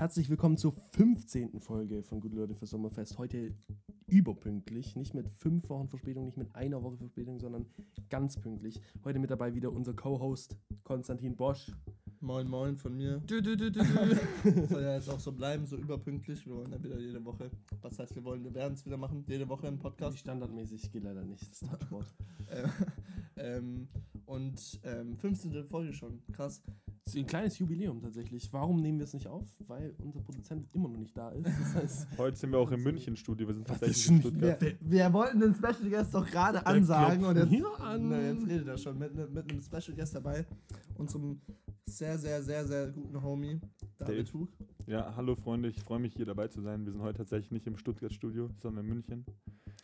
Herzlich willkommen zur 15. Folge von Gute Leute für Sommerfest. Heute überpünktlich, nicht mit fünf Wochen Verspätung, nicht mit einer Woche Verspätung, sondern ganz pünktlich. Heute mit dabei wieder unser Co-Host Konstantin Bosch. Moin Moin von mir. Du, du, du, du, du. Soll ja jetzt auch so bleiben, so überpünktlich. Wir wollen ja wieder jede Woche. Was heißt, wir wollen, wir werden es wieder machen, jede Woche im Podcast. Nicht standardmäßig, geht leider nicht. Das ist Sport. ähm, und ähm, 15. Folge schon. Krass. Das ist ein kleines Jubiläum tatsächlich. Warum nehmen wir es nicht auf? Weil unser Produzent immer noch nicht da ist. Das heißt, Heute sind wir auch im München-Studio. Wir sind tatsächlich in Stuttgart. Wir, wir wollten den Special Guest doch gerade ansagen und jetzt, an. Na, jetzt redet er schon mit, mit einem Special Guest dabei. Unserem sehr, sehr, sehr, sehr guten Homie, David Dave. Hug. Ja, hallo Freunde, ich freue mich hier dabei zu sein. Wir sind heute tatsächlich nicht im Stuttgart-Studio, sondern in München.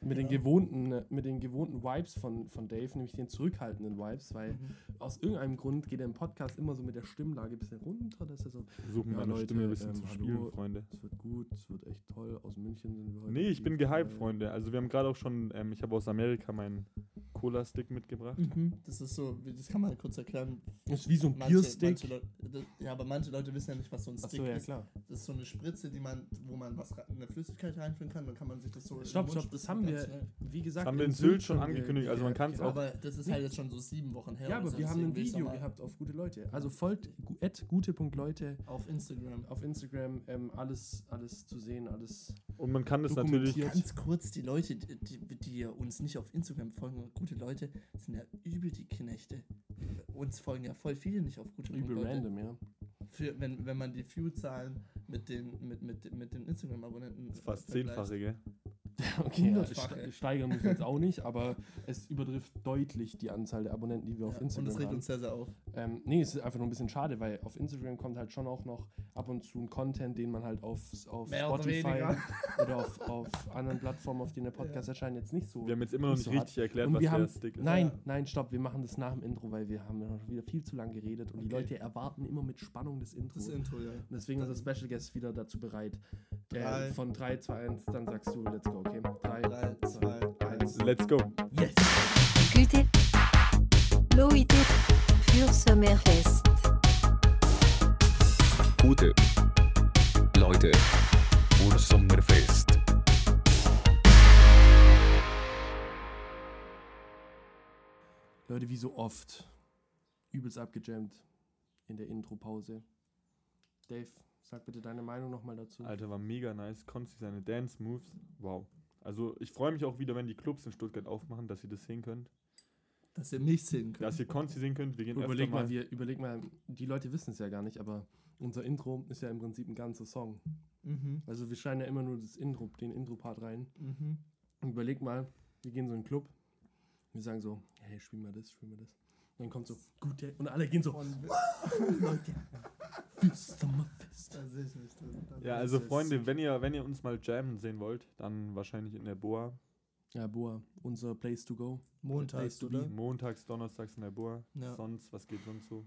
Mit, den gewohnten, mit den gewohnten Vibes von, von Dave, nämlich den zurückhaltenden Vibes, weil Mhm. aus irgendeinem Grund geht er im Podcast immer so mit der Stimmlage ein bisschen runter. Dass er so, Versuchen Ja, meine Leute, Stimme ein bisschen ähm, zu hallo. spielen, Freunde. es wird gut, es wird echt toll. Aus München sind wir heute. Nee, ich bin gehypt, dabei. Freunde. Also wir haben gerade auch schon, ähm, ich habe aus Amerika meinen Cola-Stick mitgebracht. Mhm. Das ist so, wie- das kann man kurz erklären. Das ist wie so ein Manche, Bierstick. manche Leute, das, ja, aber manche Leute wissen ja nicht, was so ein Stick Achso, ja ist. klar. Das ist so eine Spritze, die man, wo man was re- eine Flüssigkeit reinfüllen kann, dann kann man sich das so. in Stopp, stopp, das spritzen, haben wir, schnell. wie gesagt, Das haben wir in in Sylt schon ge- angekündigt, also man ge- kann's genau. auch- Aber das ist halt jetzt schon so sieben Wochen her. Ja, aber so, wir haben ein Video gehabt auf gute Leute. Also folgt gute.leute Auf Instagram. auf Instagram. Ähm, alles, alles zu sehen, alles. Und man kann das natürlich. Ganz kurz, die Leute, die, die, die uns nicht auf Instagram folgen, gute Leute, sind ja übel die Knechte. Uns folgen ja voll viele nicht auf gute Übel Leute. random, ja. Für, wenn, wenn man die View-Zahlen mit den, mit, mit, mit den Instagram-Abonnenten Das ist fast zehnfache, gell? Okay, ja, steigern muss jetzt auch nicht, aber es übertrifft deutlich die Anzahl der Abonnenten, die wir auf Ja, und Instagram das regt haben. uns sehr, sehr auf. Ähm, nee, es ist einfach nur ein bisschen schade, weil auf Instagram kommt halt schon auch noch ab und zu ein Content, den man halt auf, auf Mehr oder Spotify weniger. oder auf, auf anderen Plattformen, auf denen der Podcast erscheint, jetzt nicht so. Wir haben jetzt immer noch Nicht so richtig erklärt, Und was der haben- Stick ist. Nein, Ja. nein, stopp, wir machen das nach dem Intro, weil wir haben ja noch wieder viel zu lange geredet und die Okay. Leute erwarten immer mit Spannung das Intro. Das Intro, ja. und deswegen ist unser Special Guest wieder dazu bereit. Drei. Äh, von 3, 2, 1, dann sagst du, let's go, okay? 3, 3, 2, 1. Let's go. yes! Leute für Sommerfest. Gute Leute für Sommerfest. Leute, wie so oft, übelst abgejammt in der Intro-Pause. Dave, sag bitte deine Meinung nochmal dazu. Alter, war mega nice. Konsti seine Dance-Moves. Wow. Also ich freue mich auch wieder, wenn die Clubs in Stuttgart aufmachen, dass ihr das sehen könnt. Dass ihr mich sehen könnt. Dass ihr Konsti sehen könnt. Wir gehen Überleg mal, mal. wir, überleg mal, die Leute wissen es ja gar nicht, aber unser Intro ist ja im Prinzip ein ganzer Song. Mhm. Also wir schneiden ja immer nur das Intro, den Intro-Part rein. Mhm. Und überleg mal, wir gehen so in einen Club, wir sagen so, hey, spiel mal das, spiel mal das. Und dann kommt so, gute, und alle gehen so, Leute, Ja, also. Freunde, wenn ihr, wenn ihr uns mal jammen sehen wollt, dann wahrscheinlich in der Boa. Ja, Boa, unser Place to go. Montags, Place to oder? Montags, Donnerstags in der Boa. Ja. Sonst, was geht sonst so?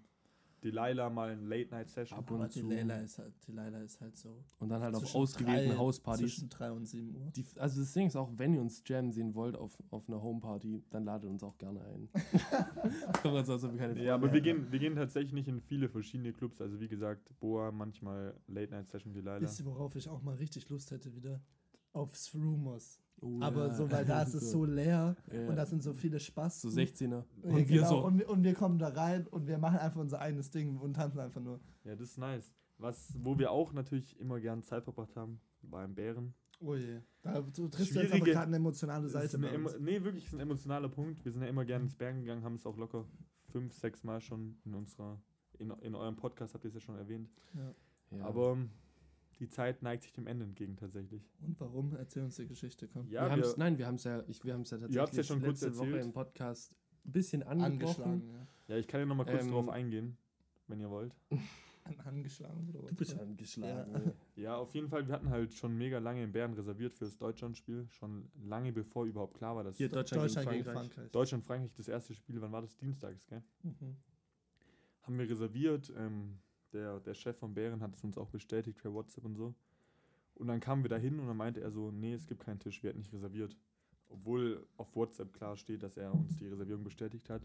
Delilah mal in Late-Night-Session. Ab und zu. Leila ist halt, die Leila ist halt so. Und dann halt auf ausgewählten Hauspartys. Zwischen 3 und 7 Uhr. Die, also das Ding ist auch, wenn ihr uns jammen sehen wollt auf, auf einer Homeparty, dann ladet uns auch gerne ein. Kommt also, keine Ja, aber wir gehen, wir gehen tatsächlich nicht in viele verschiedene Clubs. Also wie gesagt, Boa, manchmal Late-Night-Session Delilah. Wisst ihr, worauf ich auch mal richtig Lust hätte wieder? Aufs Rumors. Oh, Aber ja. so, weil da ist es so leer Ja. und da sind so viele Spaß. So 16er. Und Ja, wir genau, so, und, wir, und wir kommen da rein und wir machen einfach unser eigenes Ding und tanzen einfach nur. Ja, das ist nice. Was, wo wir auch natürlich immer gern Zeit verbracht haben, war im Bären. Oh je. Da du triffst du jetzt aber gerade eine emotionale Seite ist eine emo nee, wirklich ist ein emotionaler Punkt. Wir sind ja immer gerne ins Bergen gegangen, haben es auch locker fünf, sechs Mal schon in unserer, in, in eurem Podcast habt ihr es ja schon erwähnt. Ja. ja. Aber ähm, die Zeit neigt sich dem Ende entgegen tatsächlich. Und warum? Erzähl uns die Geschichte, komm. Ja, wir wir, nein, wir haben es ja, ich, wir ja tatsächlich Ihr ja schon kurz letzte Woche im Podcast ein bisschen angebrochen. Angeschlagen, ja. ja, ich kann ja nochmal kurz Ähm, drauf eingehen, wenn ihr wollt. An, angeschlagen oder was? Du bist angeschlagen. Ja. Ja, auf jeden Fall, wir hatten halt schon mega lange in Bären reserviert fürs Deutschlandspiel. Schon lange bevor überhaupt klar war, dass Hier Deutschland, Deutschland gegen gegen Frankreich. Frankreich. Deutschland-Frankreich das erste Spiel, wann war das? Dienstags, gell? Mhm. haben wir reserviert. Ähm, der, der Chef von Bären hat es uns auch bestätigt per WhatsApp und so. Und dann kamen wir da hin und dann meinte er so, nee, es gibt keinen Tisch, wir hätten nicht reserviert. Obwohl auf WhatsApp klar steht, dass er uns die Reservierung bestätigt hat.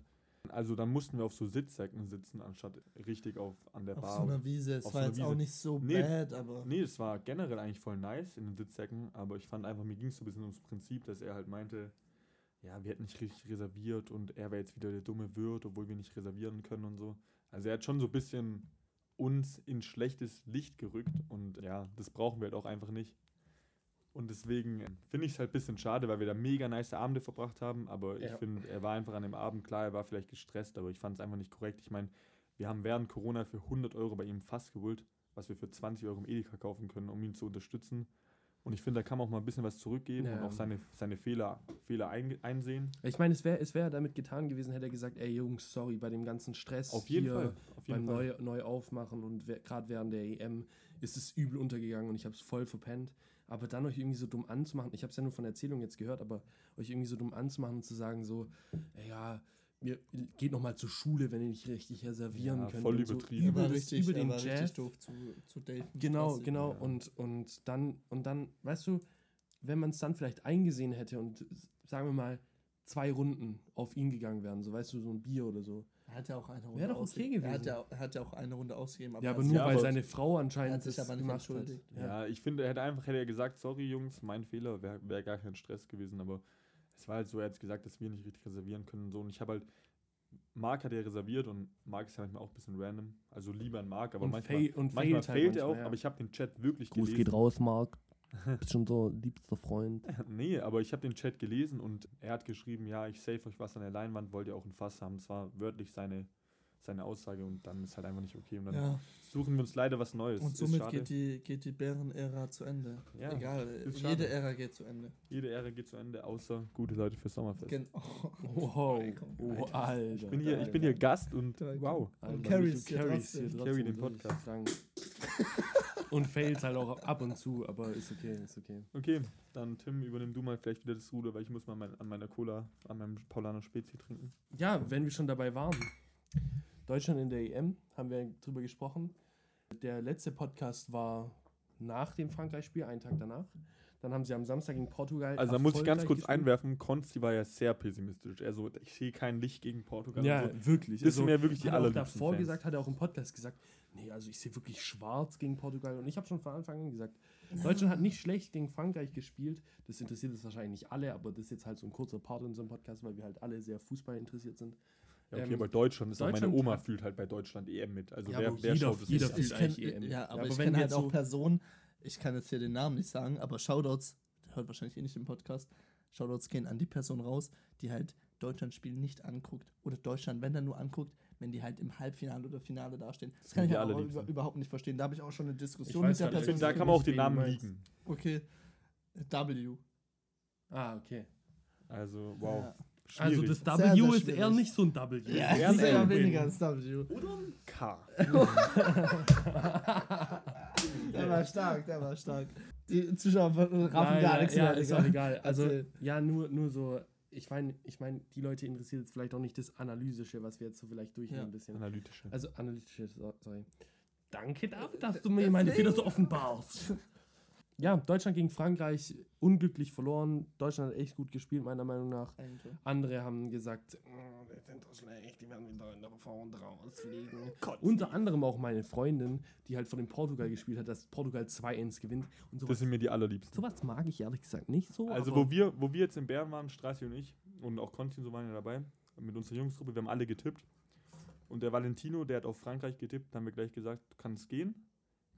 Also dann mussten wir auf so Sitzsäcken sitzen, anstatt richtig auf an der Auf Bar. so einer Wiese. Es Auf war so jetzt auch Wiese. nicht so Nee. bad, aber. Nee, es war generell eigentlich voll nice in den Sitzsäcken, aber ich fand einfach, mir ging es so ein bisschen ums Prinzip, dass er halt meinte, ja, wir hätten nicht richtig reserviert und er wäre jetzt wieder der dumme Wirt, obwohl wir nicht reservieren können und so. Also er hat schon so ein bisschen uns in schlechtes Licht gerückt und ja, das brauchen wir halt auch einfach nicht. Und deswegen finde ich es halt ein bisschen schade, weil wir da mega nice Abende verbracht haben, aber ich Ja. finde, er war einfach an dem Abend, klar, er war vielleicht gestresst, aber ich fand es einfach nicht korrekt. Ich meine, wir haben während Corona für 100 Euro bei ihm Fass geholt, was wir für 20 Euro im Edeka kaufen können, um ihn zu unterstützen. Und ich finde, da kann man auch mal ein bisschen was zurückgeben und Ja. auch seine, seine Fehler, Fehler ein, einsehen. Ich meine, es wäre es wär damit getan gewesen, hätte er gesagt, ey Jungs, sorry, bei dem ganzen Stress Auf jeden Fall. Auf jeden beim Fall. neu, neu aufmachen und gerade während der EM ist es übel untergegangen und ich habe es voll verpennt. Aber dann euch irgendwie so dumm anzumachen, ich habe es ja nur von Erzählung jetzt gehört, aber euch irgendwie so dumm anzumachen und zu sagen so, ey, ja, mir geht noch mal zur Schule, wenn ihr nicht richtig reservieren Ja, könnt. voll und so übertrieben. Er Über, richtig, über er den war richtig Jazz. doof zu, zu daten. Genau, genau. Ja. Und, und dann, und dann, weißt du, wenn man es dann vielleicht eingesehen hätte und sagen wir mal zwei Runden auf ihn gegangen wären, so weißt du, so ein Bier oder so. Er hat ja auch eine Runde Wäre doch okay ausgegeben. Er hat, gewesen. ja, er hat ja auch eine Runde ausgegeben. ja, er aber nur Ja, weil aber- seine Frau anscheinend sich aber nicht entschuldigt. Ja. Ja, ich finde, er hätte einfach hätte er gesagt, sorry Jungs, mein Fehler, wäre wär gar kein Stress gewesen, aber es war halt so, er hat gesagt, dass wir nicht richtig reservieren können und so. Und ich habe halt, Marc hat ja reserviert und Marc ist ja manchmal auch ein bisschen random, also lieber ein Marc, aber Und manchmal, fail- und manchmal failt halt er auch, ja. aber ich habe den Chat wirklich Gruß gelesen. geht raus, Marc. Bist schon so liebster Freund. Nee, aber ich habe den Chat gelesen und er hat geschrieben, ja, ich save euch was an der Leinwand, wollt ihr auch ein Fass haben. Das war wörtlich seine, seine Aussage und dann ist halt einfach nicht okay. Und dann Ja, suchen wir uns leider was Neues. und somit geht die, geht die Bären-Ära zu Ende. Ja, Egal, jede. Ära geht zu Ende. Jede Ehre geht zu Ende, außer gute Leute für Sommerfest. Gen oh, Wow. komm, Oh, Alter. Ich bin hier, ich bin hier Gast und wow. Alter, Und carries hier carries Carry den Podcast. Und fails halt auch ab und zu, aber ist okay, ist okay. Okay, dann Tim, übernimm du mal vielleicht wieder das Ruder, weil ich muss mal mein, an meiner Cola, an meinem Paulaner Spezi trinken. Ja, wenn wir schon dabei waren. Deutschland in der EM, haben wir drüber gesprochen. Der letzte Podcast war nach dem Frankreich-Spiel, einen Tag danach. Dann haben sie am Samstag gegen Portugal. Also da muss ich ganz kurz gespielt. einwerfen, Konsti war ja sehr pessimistisch. Also ich sehe kein Licht gegen Portugal. Ja, so. wirklich. Das sind mir wirklich die er allerliebsten davor Fans. gesagt, hat er auch im Podcast gesagt, nee, also ich sehe wirklich schwarz gegen Portugal. Und ich habe schon von Anfang an gesagt, Deutschland hat nicht schlecht gegen Frankreich gespielt. Das interessiert jetzt wahrscheinlich nicht alle, aber das ist jetzt halt so ein kurzer Part in einem Podcast, weil wir halt alle sehr Fußball interessiert sind. Ja, okay, Ähm, aber Deutschland ist auch meine Deutschland Oma fühlt halt bei Deutschland EM mit. Also Ja, wer, wer jeder- schaut das jeder nicht? fühlt ich kenn, eigentlich EM. Ja, Ja, aber, aber ich wenn kenne halt jetzt auch so- Personen, ich kann jetzt hier den Namen nicht sagen, aber Shoutouts, der hört wahrscheinlich eh nicht im Podcast, Shoutouts gehen an die Person raus, die halt Deutschland-Spiel nicht anguckt oder Deutschland, wenn dann nur anguckt, wenn die halt im Halbfinale oder Finale dastehen. Das, sind kann ich ja auch über, überhaupt nicht verstehen. Da habe ich auch schon eine Diskussion mit der Person. da kann man auch den Namen liegen. Okay, W. Ah, okay. Also, wow. Ja. Also Schwierig. das Sehr, W sehr ist eher nicht so ein W. Ja, Eher ein sehr L. weniger als W. K. Der war stark, der war stark. Die Zuschauer raffen Nein, gar ja, nichts ja, mehr. ist auch egal. Also, Erzähl. ja, nur, nur so, ich meine, ich mein, die Leute interessiert jetzt vielleicht auch nicht das Analysische, was wir jetzt so vielleicht durchgehen Ja. ein bisschen. Analytische. Also, analytische, so- sorry. Danke dafür, dass du mir meine Fehler so offenbarst. Ja, Deutschland gegen Frankreich unglücklich verloren. Deutschland hat echt gut gespielt, meiner Meinung nach. Ein Tor. Andere haben gesagt, "Oh, die sind doch schlecht, die werden wieder in der Vorrunde rausfliegen. Unter anderem auch meine Freundin, die halt von dem Portugal gespielt hat, dass Portugal 2-1 gewinnt. Und sowas, Das sind mir die allerliebsten. sowas mag ich ehrlich gesagt nicht so. Also, aber wo wir, wo wir jetzt in Bern waren, Strassi und ich, und auch Konti und so waren ja dabei, mit unserer Jungsgruppe, wir haben alle getippt. Und der Valentino, der hat auf Frankreich getippt, haben wir gleich gesagt, du kannst gehen,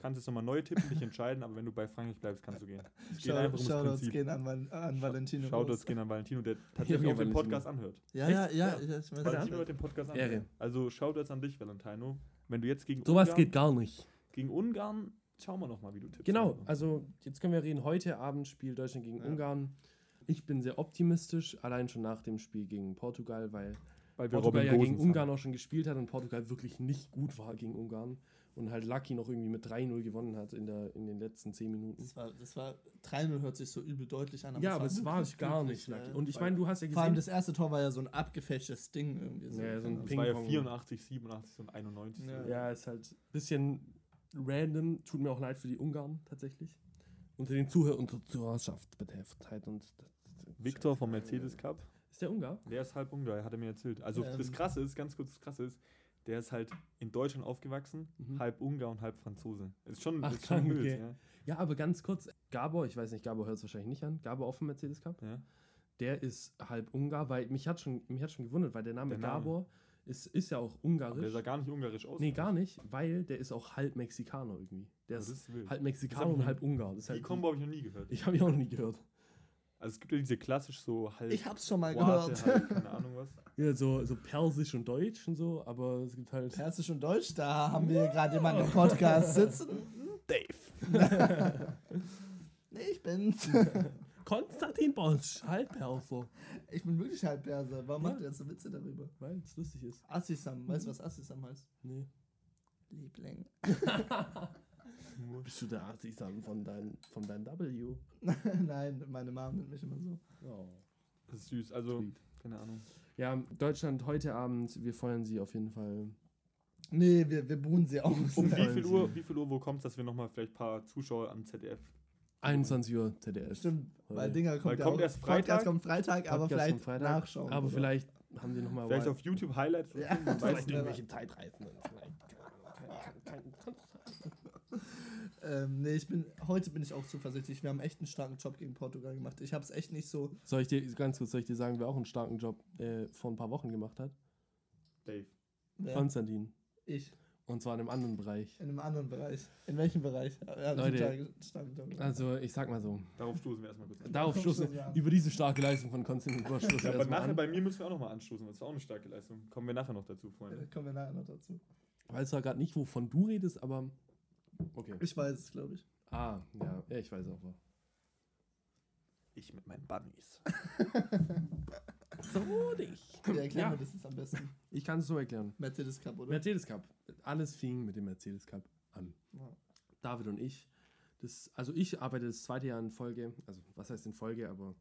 kannst jetzt nochmal neu tippen, dich entscheiden, aber wenn du bei Frankreich bleibst, kannst du gehen. Es geht Schau- einfach ums Shoutouts Prinzip. gehen an, Val- an Valentino. Shoutouts gehen an Valentino, der Ja, tatsächlich auch den. Podcast anhört. Ja, ja, ja. Ja. Valentino hört den Podcast an. Ehre. Also Shoutouts an dich, Valentino. Wenn du jetzt gegen sowas Ungarn, geht gar nicht. gegen Ungarn, schauen wir nochmal, wie du tippst. Genau, also jetzt können wir reden, heute Abend spielt Deutschland gegen Ja. Ungarn. Ich bin sehr optimistisch, allein schon nach dem Spiel gegen Portugal, weil Weil wir Portugal Robin ja gegen Ungarn haben. auch schon gespielt hat und Portugal wirklich nicht gut war gegen Ungarn und halt Lucky noch irgendwie mit 3-0 gewonnen hat in, der, in den letzten 10 Minuten. Das war, das war 3-0 hört sich so übel deutlich an. ja, aber es war gar nicht Lucky. ja. Und ich meine, du hast ja Vor allem gesehen, das erste Tor war ja so ein abgefälschtes Ding irgendwie. So. Ja, so ein Das war ja Ping-Pong. 84, 87 und 91. Ja. ja, ist halt ein bisschen random, tut mir auch leid für die Ungarn tatsächlich. Unter den Zuhörern, unter Zuhörerschaft betrifft halt und Victor vom Mercedes Cup. Ist der Ungar? Der ist halb Ungar, hat er mir erzählt. Also das Ähm. Krasse ist, ganz kurz das Krasse ist, der ist halt in Deutschland aufgewachsen, Mhm. halb Ungar und halb Franzose. Ist schon, Ach, ist schon wild, ja. Ja, aber ganz kurz, Gabor, ich weiß nicht, Gabor hört es wahrscheinlich nicht an. Gabor auch vom Mercedes Cup. ja. Der ist halb Ungar, weil mich hat schon, mich hat schon gewundert, weil der Name, Der Name. Gabor ist, ist ja auch Aber ungarisch. der sah gar nicht ungarisch aus. nee, gar nicht, weil der ist auch halb Mexikaner irgendwie. Der Das ist ist halb Mexikaner ich und halb Ungar. Die halt Kombo habe ich noch nie gehört. Ich habe ihn auch noch nie gehört. Also es gibt ja diese klassisch so halb Ich hab's schon mal Warte, gehört. Halt, keine Ahnung was. Ja, so, so Persisch und Deutsch und so, aber es gibt halt. Persisch und Deutsch, da haben wir gerade jemanden im Podcast sitzen. Dave. Nee, ich bin's. Konstantin Bosch, halb Perser. Ich bin wirklich halb Perser. Warum Ja. macht ihr jetzt so Witze darüber? Weil es lustig ist. Assisam, weißt du, was Assisam heißt? Nee. Liebling. Bist du der Artisan von deinem von dein W? Nein, meine Mom nennt mich immer so. Oh. Das ist süß. Also, Sweet. keine Ahnung. Ja, Deutschland heute Abend, wir feuern sie auf jeden Fall. Nee, wir, wir buhen sie aus. Um wie viel Sie- Uhr, wie viel Uhr, wo kommt dass wir nochmal vielleicht ein paar Zuschauer am ZDF 21 Uhr ZDF. Stimmt, weil. Dinger kommt, Weil ja kommt auch, erst Podcast Freitag? kommt Freitag, aber Podcast vielleicht Freitag, nachschauen. Aber oder? vielleicht haben die nochmal Vielleicht auf YouTube Highlights. oder Ja. vielleicht nicht. irgendwelche Zeitreisen. Vielleicht, kein, kein, kein, Ähm, nee, ich bin, heute bin ich auch zuversichtlich. Wir haben echt einen starken Job gegen Portugal gemacht. Ich habe es echt nicht so. Soll ich dir ganz kurz soll ich dir sagen, wer auch einen starken Job äh, vor ein paar Wochen gemacht hat? Dave. Ja, Konstantin. ich. Und zwar in einem anderen Bereich. In einem anderen Bereich. In welchem Bereich? Ja, ja, Leute. Also, ich sag mal so. Darauf stoßen wir erstmal kurz an. Darauf stoßen Ja. über diese starke Leistung von Konstantin stoßen Ja, wir aber nachher an. bei mir müssen wir auch nochmal anstoßen. Das ist auch eine starke Leistung. Kommen wir nachher noch dazu, Freunde. da kommen wir nachher noch dazu. Ich weiß zwar gerade nicht, wovon du redest, aber. Okay. Ich weiß es, glaube ich. Ah, ja, ja, ich weiß auch. Ich mit meinen Bunnies. So nicht. Wie erklären Ja. wir das jetzt am besten? Ich kann es so erklären. Mercedes Cup, oder? Mercedes Cup. Alles fing mit dem Mercedes Cup an. Ja. David und ich. Das, also ich arbeite das zweite Jahr in Folge, also was heißt in Folge, aber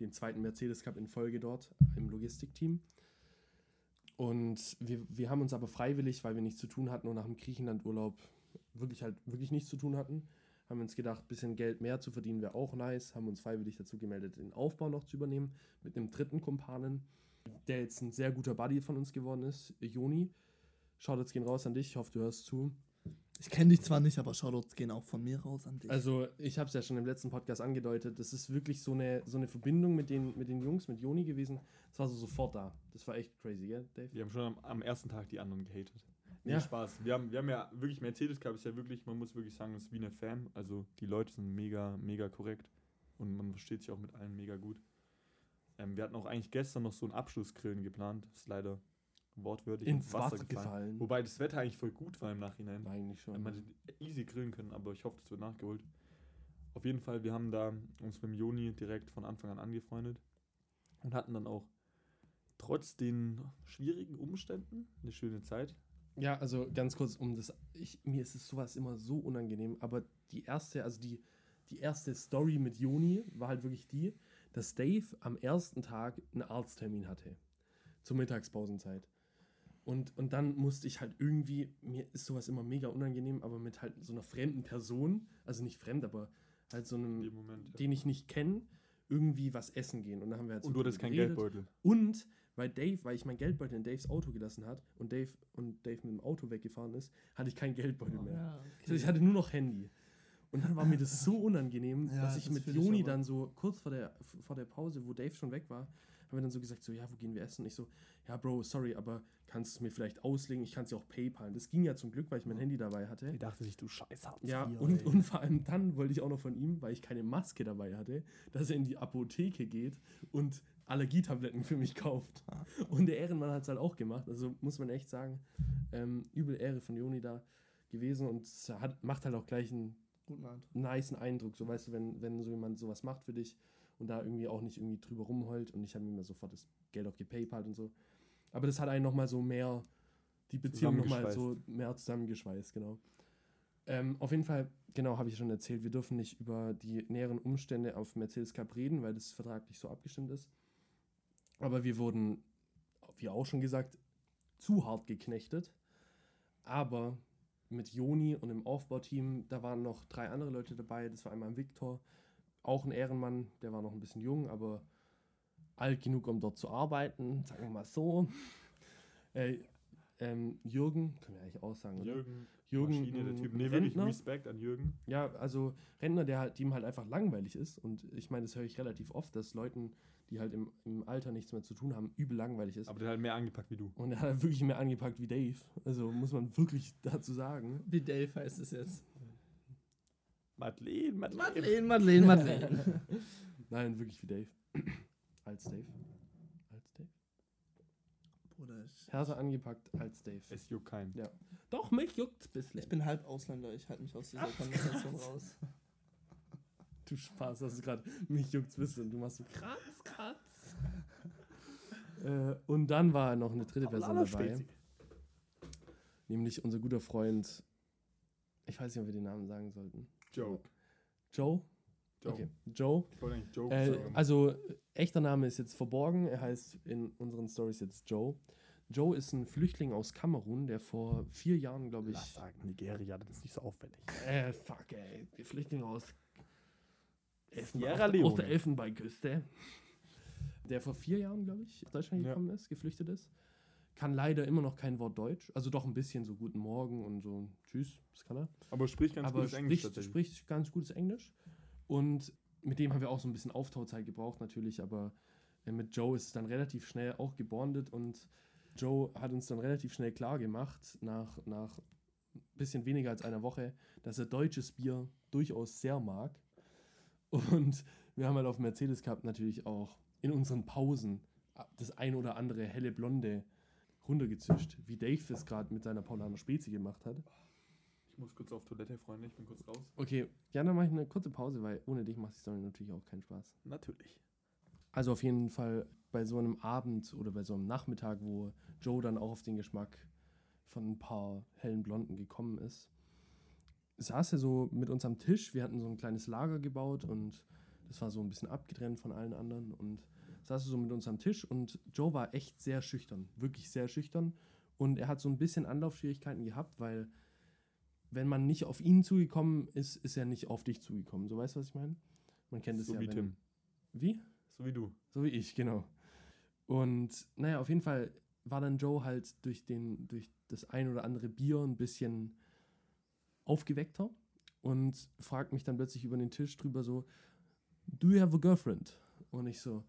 den zweiten Mercedes Cup in Folge dort im Logistikteam. Und wir, wir haben uns aber freiwillig, weil wir nichts zu tun hatten und nach dem Griechenlandurlaub wirklich halt wirklich nichts zu tun hatten, haben wir uns gedacht, ein bisschen Geld mehr zu verdienen wäre auch nice, haben uns freiwillig dazu gemeldet, den Aufbau noch zu übernehmen mit einem dritten Kumpanen, der jetzt ein sehr guter Buddy von uns geworden ist, Joni. Shoutouts gehen raus an dich, ich hoffe, du hörst zu. Ich kenne dich zwar nicht, aber Shoutouts gehen auch von mir raus an dich. Also, ich habe es ja schon im letzten Podcast angedeutet. Das ist wirklich so eine, so eine Verbindung mit den, mit den Jungs, mit Joni gewesen. Das war so sofort da. Das war echt crazy, gell, Dave? Wir haben schon am, am ersten Tag die anderen gehatet. Nee, Ja. Spaß. Wir haben, wir haben ja wirklich, Mercedes Cup ist ja wirklich, man muss wirklich sagen, es ist wie eine Fan. Also die Leute sind mega, mega korrekt. Und man versteht sich auch mit allen mega gut. Ähm, wir hatten auch eigentlich gestern noch so einen Abschlussgrillen geplant. Ist leider wortwörtlich Ins Wasser gefallen. Wobei das Wetter eigentlich voll gut war im Nachhinein. Eigentlich schon. Man hätte easy grillen können, aber ich hoffe, das wird nachgeholt. Auf jeden Fall, wir haben da uns mit dem Joni direkt von Anfang an angefreundet und hatten dann auch trotz den schwierigen Umständen eine schöne Zeit. Ja, also ganz kurz, um das. Ich, mir ist es sowas immer so unangenehm, aber die erste, also die, die erste Story mit Joni war halt wirklich die, dass Dave am ersten Tag einen Arzttermin hatte. Zur Mittagspausenzeit. Und, und dann musste ich halt irgendwie, mir ist sowas immer mega unangenehm, aber mit halt so einer fremden Person, also nicht fremd, aber halt so In einem, Moment. Ja. den ich nicht kenne, irgendwie was essen gehen. Und dann haben wir halt so Und du hattest keinen. Geldbeutel. Und weil Dave, weil ich mein Geldbeutel in Daves Auto gelassen hat und Dave und Dave mit dem Auto weggefahren ist, hatte ich keinen Geldbeutel mehr. ja, Also ich hatte nur noch Handy. Und dann war mir das so unangenehm, Ja, dass ich das mit ich Joni aber. dann so kurz vor der, vor der Pause, wo Dave schon weg war, haben wir dann so gesagt, so, ja, wo gehen wir essen? Ich so, ja, Bro, sorry, aber kannst du es mir vielleicht auslegen? Ich kann es ja auch PayPal. Das ging ja zum Glück, weil ich mein Handy dabei hatte. dachte sich, du Scheiß Hartz Ja, IV, und, ey. und vor allem dann wollte ich auch noch von ihm, weil ich keine Maske dabei hatte, dass er in die Apotheke geht und Allergietabletten für mich kauft. Und der Ehrenmann hat es halt auch gemacht. Also muss man echt sagen, ähm, übel Ehre von Joni da gewesen und hat, macht halt auch gleich einen Guten Abend. niceen Eindruck. So weißt du, wenn, wenn so jemand sowas macht für dich und da irgendwie auch nicht irgendwie drüber rumheult und ich habe immer sofort das Geld auch gepaypalt und so. Aber das hat einen nochmal so mehr, die Beziehung nochmal so mehr zusammengeschweißt, genau. Ähm, auf jeden Fall, genau, habe ich schon erzählt, wir dürfen nicht über die näheren Umstände auf Mercedes Cup reden, weil das vertraglich so abgestimmt ist. Aber wir wurden, wie auch schon gesagt, zu hart geknechtet. Aber mit Joni und im Aufbauteam, da waren noch drei andere Leute dabei. Das war einmal Viktor, auch ein Ehrenmann, der war noch ein bisschen jung, aber alt genug, um dort zu arbeiten, sagen wir mal so. Äh, ähm, Jürgen, können wir eigentlich auch sagen, oder? Jürgen, Jürgen, Maschine, der Typ. Nee, wirklich Rentner. Respekt an Jürgen. Ja, also Rentner, der halt, dem halt einfach langweilig ist. Und ich meine, das höre ich relativ oft, dass Leuten, die halt im, im Alter nichts mehr zu tun haben, übel langweilig ist. Aber der hat halt mehr angepackt wie du. Und er hat halt wirklich mehr angepackt wie Dave. Also muss man wirklich dazu sagen. Wie Dave heißt es jetzt. Madeleine, Madeleine. Madeleine, Madeleine, Madeleine. Nein, wirklich wie Dave. als Dave. Als Dave. Bruder, ich, Härter angepackt als Dave. Es juckt keinen. Ja. Doch, mich juckt's ein bisschen. ich bin halb Ausländer, ich halte mich aus dieser Konversation raus. Du Spaß, hast du gerade mich juckt's ein bisschen. Du machst so kratz, kratz. äh, und dann war noch eine dritte Person dabei. Nämlich unser guter Freund. Ich weiß nicht, ob wir den Namen sagen sollten. Joke. Joe? Joe. Okay. Joe. Ich wollte eigentlich Joke Äh, sagen. also, echter Name ist jetzt verborgen. Er heißt in unseren Stories jetzt Joe. Joe ist ein Flüchtling aus Kamerun, der vor vier Jahren, glaube ich. Lass sagen, Nigeria, das ist nicht so auffällig. Äh, fuck, ey. Die Flüchtlinge aus, Elfen, Sierra aus, der- aus Leone. der Elfenbeinküste. Der vor vier Jahren, glaube ich, nach Deutschland Ja. gekommen ist, geflüchtet ist. Kann leider immer noch kein Wort Deutsch. Also doch ein bisschen so Guten Morgen und so Tschüss, das kann er. Aber sprich ganz aber gutes Englisch spricht, tatsächlich. spricht ganz gutes Englisch. Und mit dem haben wir auch so ein bisschen Auftauzeit gebraucht, natürlich, aber äh, mit Joe ist es dann relativ schnell auch gebondet und Joe hat uns dann relativ schnell klar gemacht, nach, nach ein bisschen weniger als einer Woche, dass er deutsches Bier durchaus sehr mag. Und wir haben halt auf Mercedes gehabt natürlich auch in unseren Pausen das ein oder andere helle Blonde runtergezischt, wie Dave es gerade mit seiner Paulaner Spezi gemacht hat. Ich muss kurz auf Toilette, Freunde, ich bin kurz raus. Okay, ja, dann mache ich eine kurze Pause, weil ohne dich macht die Story natürlich auch keinen Spaß. Natürlich. Also auf jeden Fall bei so einem Abend oder bei so einem Nachmittag, wo Joe dann auch auf den Geschmack von ein paar hellen Blonden gekommen ist, saß er so mit uns am Tisch. Wir hatten so ein kleines Lager gebaut und das war so ein bisschen abgetrennt von allen anderen und saß er so mit uns am Tisch und Joe war echt sehr schüchtern, wirklich sehr schüchtern und er hat so ein bisschen Anlaufschwierigkeiten gehabt, weil wenn man nicht auf ihn zugekommen ist, ist er nicht auf dich zugekommen. So weißt du, was ich meine? Man kennt es So ja. wie wenn- Tim. Wie? So wie du. So wie ich, genau. Und naja, auf jeden Fall war dann Joe halt durch, den, durch das ein oder andere Bier ein bisschen aufgeweckter und fragt mich dann plötzlich über den Tisch drüber so, do you have a girlfriend? Und ich so,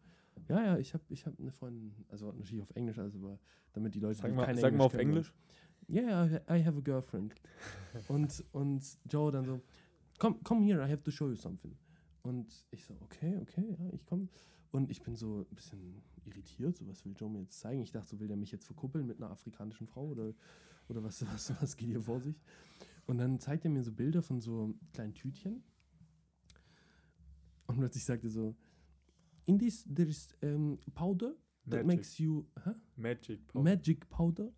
ja, ja, ich habe ich hab eine Freundin, also natürlich auf Englisch, also aber damit die Leute, Sag mal, kein sag mal auf kennen, Englisch. Ja, yeah, I have a girlfriend. und, und Joe dann so, come, come here, I have to show you something. Und ich so, okay, okay, ja, ich komme. Und ich bin so ein bisschen irritiert, so was will Joe mir jetzt zeigen? Ich dachte, so will der mich jetzt verkuppeln mit einer afrikanischen Frau oder, oder was, was, was geht hier vor sich? Und dann zeigt er mir so Bilder von so kleinen Tütchen. Und plötzlich sagt er so, in this there is um, powder that Magic. makes you, huh? Magic Powder. magic powder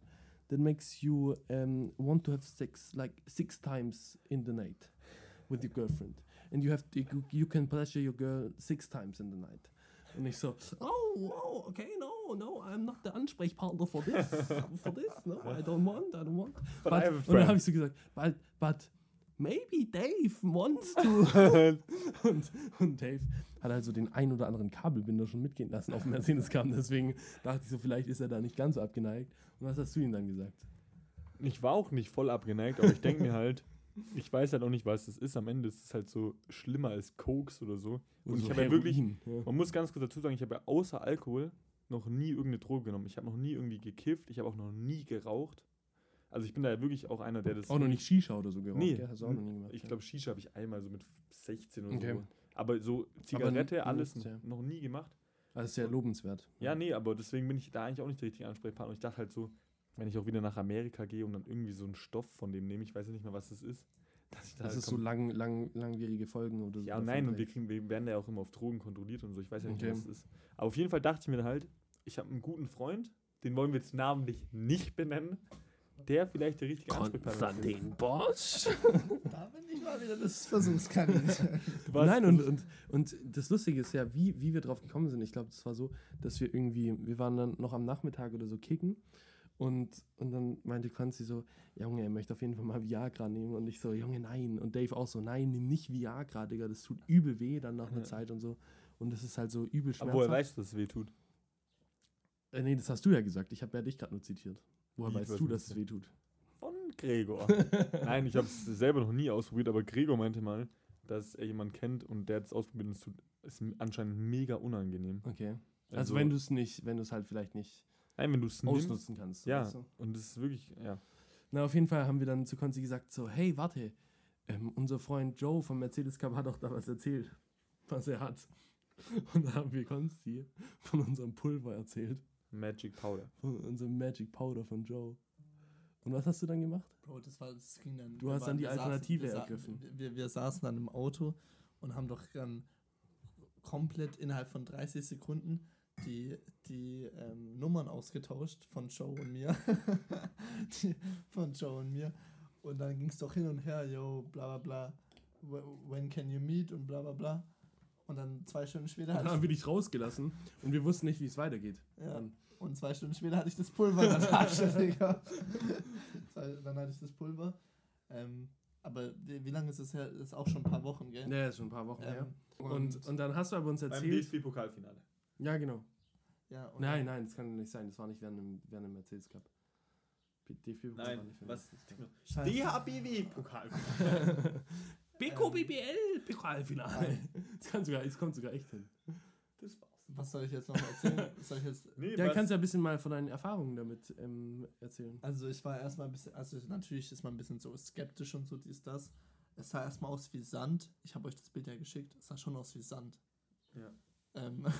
that makes you um, want to have sex like six times in the night with your girlfriend and you have to, you, you can pleasure your girl six times in the night und ich so oh, oh okay no no I'm not the Ansprechpartner for this for this no I don't want I don't want But a und dann habe ich so gesagt but but maybe Dave wants to und, und Dave hat also den ein oder anderen Kabelbinder schon mitgehen lassen auf dem Mercedes kam. Deswegen dachte ich so, vielleicht ist er da nicht ganz so abgeneigt. Und was hast du ihm dann gesagt? Ich war auch nicht voll abgeneigt, aber ich denke mir halt, ich weiß halt auch nicht, was das ist. Am Ende ist es halt so schlimmer als Koks oder so. Und ich so habe ja wirklich, man muss ganz kurz dazu sagen, ich habe ja außer Alkohol noch nie irgendeine Droge genommen. Ich habe noch nie irgendwie gekifft, ich habe auch noch nie geraucht. Also ich bin da ja wirklich auch einer, der das. Auch noch nicht Shisha oder so geraucht, Nee, gell? Hast du auch noch nie gemacht. Ich ja. glaube, Shisha habe ich einmal so mit 16 oder Okay. so. Aber so Zigarette, Aber alles nichts, ja. noch nie gemacht. Also ist sehr lobenswert. Ja, nee, aber deswegen bin ich da eigentlich auch nicht der richtige Ansprechpartner. Und ich dachte halt so, wenn ich auch wieder nach Amerika gehe und dann irgendwie so einen Stoff von dem nehme, ich weiß ja nicht mehr, was das ist. Dass ich da Das halt ist so lang, lang, langwierige Folgen oder so. Ja, nein, und wir, kriegen, wir werden ja auch immer auf Drogen kontrolliert und so. Ich weiß ja nicht, Okay. was das ist. Aber auf jeden Fall dachte ich mir dann halt, ich habe einen guten Freund, den wollen wir jetzt namentlich nicht benennen, der vielleicht der richtige Ansprechpartner ist. Konstantin Bosch. Da bin ich mal wieder das Versuchskaninchen. Nein, und, und, und das Lustige ist ja, wie, wie wir drauf gekommen sind. Ich glaube, das war so, dass wir irgendwie, wir waren dann noch am Nachmittag oder so kicken und, und dann meinte Konzi so, Junge, er möchte auf jeden Fall mal Viagra nehmen und ich so, Junge, nein. Und Dave auch so, nein, nimm nicht Viagra, Digga, das tut übel weh dann nach einer Ja. Zeit und so. Und das ist halt so übel Aber woher schmerzhaft. weißt du, dass es weh tut? Äh, nee, das hast du ja gesagt. Ich habe ja dich gerade nur zitiert. Woher Wie, weißt du, dass es weh tut? Von Gregor. Nein, ich habe es selber noch nie ausprobiert, aber Gregor meinte mal, dass er jemanden kennt und der hat es ausprobiert und es tut, ist anscheinend mega unangenehm. Okay. Also, wenn du es nicht, wenn du es halt vielleicht nicht Nein, wenn du es nimmst. ausnutzen kannst. Ja, weißt du? und es ist wirklich, ja. Na, auf jeden Fall haben wir dann zu Konzi gesagt, so, hey, warte, ähm, unser Freund Joe vom Mercedes Cup hat doch da was erzählt, was er hat. Und da haben wir Konzi von unserem Pulver erzählt, Magic Powder. von unserem Magic Powder von Joe. Und was hast du dann gemacht? Bro, das war, das ging dann. Du hast dann die wir saßen- Alternative wir sa- ergriffen. Wir, wir saßen dann im Auto und haben doch dann komplett innerhalb von 30 Sekunden die, die ähm, Nummern ausgetauscht von Joe und mir. die, von Joe und mir. Und dann ging es doch hin und her, yo, bla bla bla. wh- When can you meet und bla bla bla. Und dann zwei Stunden später Dann haben ich, wir dich rausgelassen und wir wussten nicht, wie es weitergeht. ja, Dann, und zwei Stunden später hatte ich das Pulver in der Tasche, Digga. Dann hatte ich das Pulver. Ähm, aber wie, lange ist es her? Das ist auch schon ein paar Wochen, gell? ja, ist schon ein paar Wochen her. Ähm, Und, und dann hast du aber uns Beim erzählt. DFB-Pokalfinale. Ja, genau. ja, und Nein, nein, das kann nicht sein. Das war nicht während dem, während dem Mercedes Cup. DFB war Nein, nicht während was? dem Mercedes Cup. Scheiße. DHBW-Pokalfinale. BKBBL-Pokalfinale. Das, kann sogar, das kommt sogar echt hin. Das war's. Was soll ich jetzt noch erzählen? soll ich jetzt, Nee, Ja, was? kannst du ja ein bisschen mal von deinen Erfahrungen damit ähm, erzählen. also ich war erstmal ein bisschen, also natürlich ist man ein bisschen so skeptisch und so dies, das. Es sah erstmal aus wie Sand. Ich habe euch das Bild ja geschickt. Es sah schon aus wie Sand. Ja. Ähm,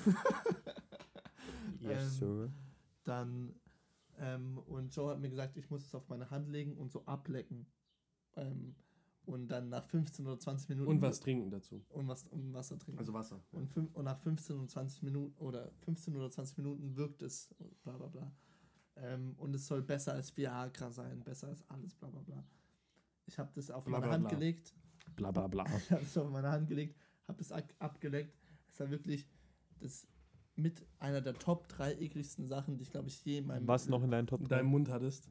Yes, Ähm, sir. dann, ähm, und Joe hat mir gesagt, ich muss es auf meine Hand legen und so ablecken. Ähm, und dann nach 15 oder 20 Minuten. Und was trinken dazu. Und was und Wasser trinken. Also Wasser. Und, fün- und nach 15 und 20 Minuten oder 15 oder 20 Minuten wirkt es, bla bla bla. Ähm, und es soll besser als Viagra sein, besser als alles, bla bla bla. Ich habe das auf Bla, meine bla, Hand bla. gelegt, Bla bla bla. ich habe es auf meine Hand gelegt, habe es ab abgeleckt. Es war wirklich das mit einer der Top 3 ekligsten Sachen, die ich glaube ich je in meinem Was noch in deinen Top In 3? deinem Mund hattest.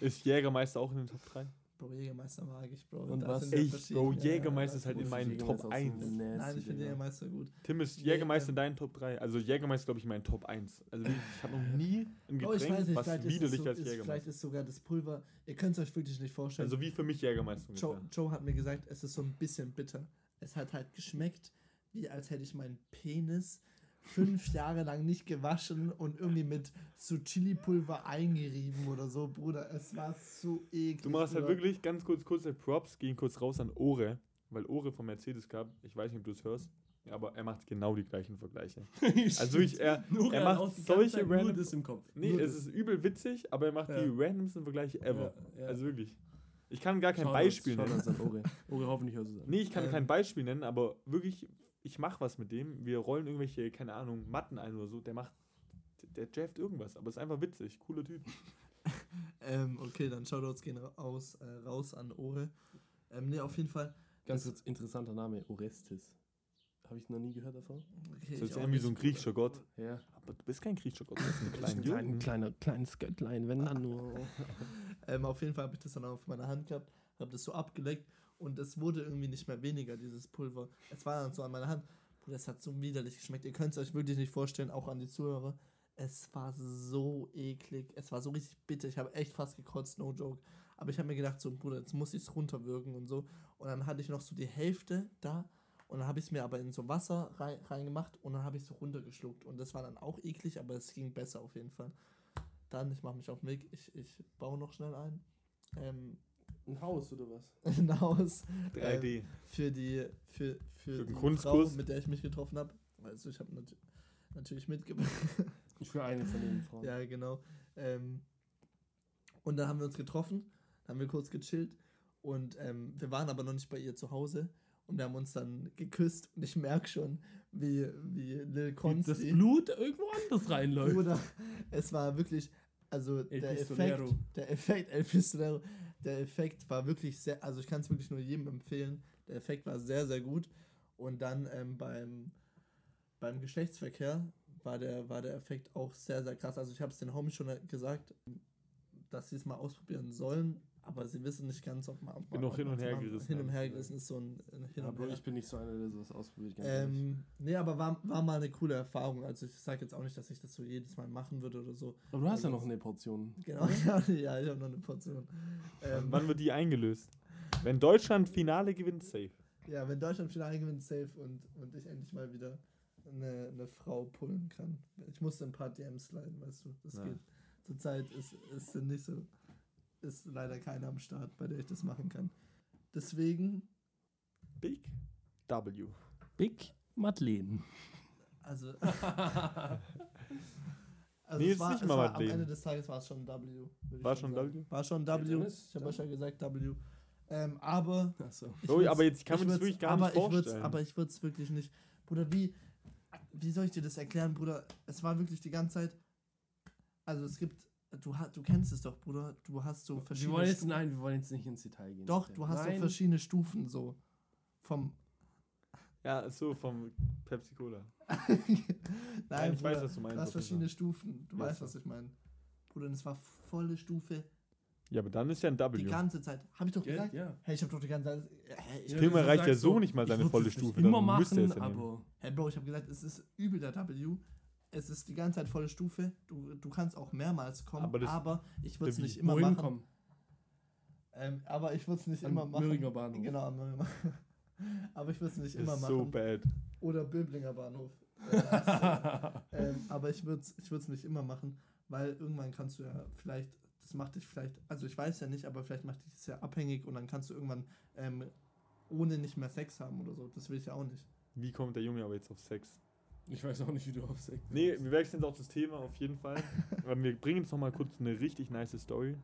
Ist Jägermeister auch in den Top 3? Bro, Jägermeister mag ich, Bro. Und was? Ich. Bro, Jägermeister ja, ist halt in meinen. Top 1. Nein, ich finde Jägermeister gut. Tim ist Jägermeister ähm, dein Top 3. Also Jägermeister glaube ich mein Top 1. Also ich habe noch nie ein Oh, ich Getränk, weiß nicht, was vielleicht ist, es widerlich so, als ist, vielleicht Jägermeister. ist sogar das Pulver, ihr könnt es euch wirklich nicht vorstellen. Also wie für mich Jägermeister Joe. Joe hat mir gesagt, es ist so ein bisschen bitter. Es hat halt geschmeckt, wie als hätte ich meinen Penis fünf Jahre lang nicht gewaschen und irgendwie mit so Chili-Pulver eingerieben oder so, Bruder. Es war so eklig. Du machst halt Bruder. wirklich ganz kurz, kurze Props, gehen kurz raus an Ore, weil Ore vom Mercedes Cup, ich weiß nicht, ob du es hörst, aber er macht genau die gleichen Vergleiche. Also wirklich, er, er macht solche Zeit nur random- das im Kopf. nee, Nur es das. ist übel witzig, aber er macht Ja. die randomsten Vergleiche ever. Ja, ja. Also wirklich. Ich kann gar kein Beispiel nennen. Shoutouts an Ore. Ore, hoffentlich hörst du es an. Nee, ich kann Ähm. kein Beispiel nennen, aber wirklich, ich mach was mit dem. Wir rollen irgendwelche, keine Ahnung, Matten ein oder so. Der macht, der jafft irgendwas, aber ist einfach witzig. Cooler Typ. Ähm, okay, dann Shoutouts gehen aus, äh, raus an Ore. Ähm, nee, auf jeden Fall. Ganz kurz, interessanter Name, Orestes. Habe ich noch nie gehört davon. Okay, Das ich ist irgendwie so ein griechischer Gott. Ja. Aber du bist kein griechischer Gott, du bist ein Ein kleiner klein, kleiner, kleines Göttlein, wenn dann nur. Ähm, auf jeden Fall habe ich das dann auf meiner Hand gehabt, habe das so abgeleckt und es wurde irgendwie nicht mehr weniger, dieses Pulver. Es war dann so an meiner Hand. Bruder, es hat so widerlich geschmeckt. Ihr könnt es euch wirklich nicht vorstellen, auch an die Zuhörer. Es war so eklig. Es war so richtig bitter. Ich habe echt fast gekotzt, no joke. Aber ich habe mir gedacht, so, Bruder, jetzt muss ich es runterwirken und so. Und dann hatte ich noch so die Hälfte da. Und dann habe ich es mir aber in so Wasser rein, reingemacht und dann habe ich es so runtergeschluckt. Und das war dann auch eklig, aber es ging besser auf jeden Fall. Dann, ich mache mich auf den Weg, ich, ich baue noch schnell ein. Ähm, Ein Haus oder was? ein Haus 3D. für die, für, für, Für den die Frau, mit der ich mich getroffen habe. Also ich habe nat natürlich mitgebracht. Für eine von den Frauen. ja, genau. Ähm, und dann haben wir uns getroffen, haben wir kurz gechillt und ähm, wir waren aber noch nicht bei ihr zu Hause und wir haben uns dann geküsst und ich merke schon, wie, wie Lil Wie das Consti, Blut irgendwo anders reinläuft. Bruder, es war wirklich, also El der Pistolero. Effekt, der Effekt, El Pistolero, der Effekt war wirklich sehr, also ich kann es wirklich nur jedem empfehlen, der Effekt war sehr, sehr gut. Und dann ähm, beim, beim Geschlechtsverkehr war der, war der Effekt auch sehr, sehr krass, also ich habe es den Homies schon gesagt, dass sie es mal ausprobieren sollen, aber sie wissen nicht ganz, ob man. Ob bin noch hin und her gerissen, Hin und her gerissen ist so ein ein Hin und Aber her. ich bin nicht so einer, der sowas ausprobiert. ganz. Ähm, nee, aber war, war mal eine coole Erfahrung. Also ich sage jetzt auch nicht, dass ich das so jedes Mal machen würde oder so. Aber du hast ja also- noch eine Portion. Genau, ja, ja ich habe noch eine Portion. Ähm, Wann wird die eingelöst? Wenn Deutschland Finale gewinnt, safe. ja, wenn Deutschland Finale gewinnt, safe und, und ich endlich mal wieder eine, eine Frau pullen kann. Ich musste ein paar DMs leiden, weißt du. Das Ja. geht. Zurzeit ist, ist sind nicht so, ist leider keiner am Start, bei der ich das machen kann. Deswegen, Big W. Big Madeleine. also. also Nee, es war, nicht es mal war, am Madeleine. Ende des Tages war es schon W. War schon sagen. W? War schon W. ich habe ja gesagt W. Ähm, aber Achso. Ich Oh, aber jetzt kann ich man das wirklich gar aber nicht vorstellen. aber ich würde es wirklich nicht. Bruder, wie, wie soll ich dir das erklären, Bruder? Es war wirklich die ganze Zeit. Also es gibt, du, ha- du kennst es doch, Bruder. Du hast so Wir verschiedene. wollen jetzt, Stufen. nein, wir wollen jetzt nicht ins Detail gehen. Doch, du hast doch Nein. verschiedene Stufen so. Vom. ja, so vom Pepsi Cola. Nein, Nein, ich weiß, Bruder, was du meinst, Du hast verschiedene. Stufen. Du Ja, weißt, so. was ich meine. Bruder, das war volle Stufe. Ja, aber dann ist ja ein W. Die ganze Zeit. Habe ich doch Gell? gesagt? Ja. Hey, ich habe doch die ganze Zeit. Hey, ich, du erreicht ja so nicht mal seine volle Stufe, Immer dann müsste er machen, es ja nehmen. aber Hey Bro, ich habe gesagt, es ist übel der W. Es ist die ganze Zeit volle Stufe. Du, du kannst auch mehrmals kommen, Aber aber, ich würde es nicht immer wohin machen. kommen? Ähm, aber ich würde es nicht Am immer machen. Möhringer Bahnhof. Genau, am Möhringer Aber ich würde es nicht immer machen. so bad. Oder Böblinger Bahnhof. Äh, äh, ähm, aber ich würde es ich würd's nicht immer machen, weil irgendwann kannst du ja vielleicht, das macht dich vielleicht, also ich weiß ja nicht, aber vielleicht macht dich das ja abhängig und dann kannst du irgendwann ähm, ohne nicht mehr Sex haben oder so. Das will ich ja auch nicht. Wie kommt der Junge aber jetzt auf Sex? Ich weiß auch nicht, wie du auf Sekt Nee, wir wechseln jetzt auch das Thema auf jeden Fall. aber wir bringen jetzt nochmal kurz eine richtig nice Story.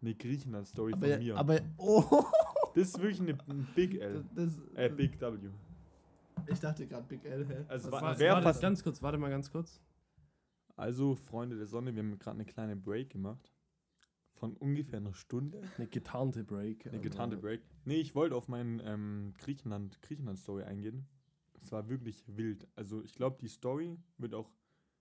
Eine Griechenland-Story von mir. aber oh, das ist wirklich eine, ein Big L. das, Äh, Big W. Ich dachte gerade Big L, hä? Also war- war's? wer warte, fast- ganz kurz, warte mal ganz kurz. Also, Freunde der Sonne, wir haben gerade eine kleine Break gemacht. Von ungefähr einer Stunde. Eine getarnte Break. Eine getarnte Break. Nee, ich wollte auf meinen ähm, Griechenland, Griechenland-Story eingehen. Es war wirklich wild. Also ich glaube, die Story wird auch,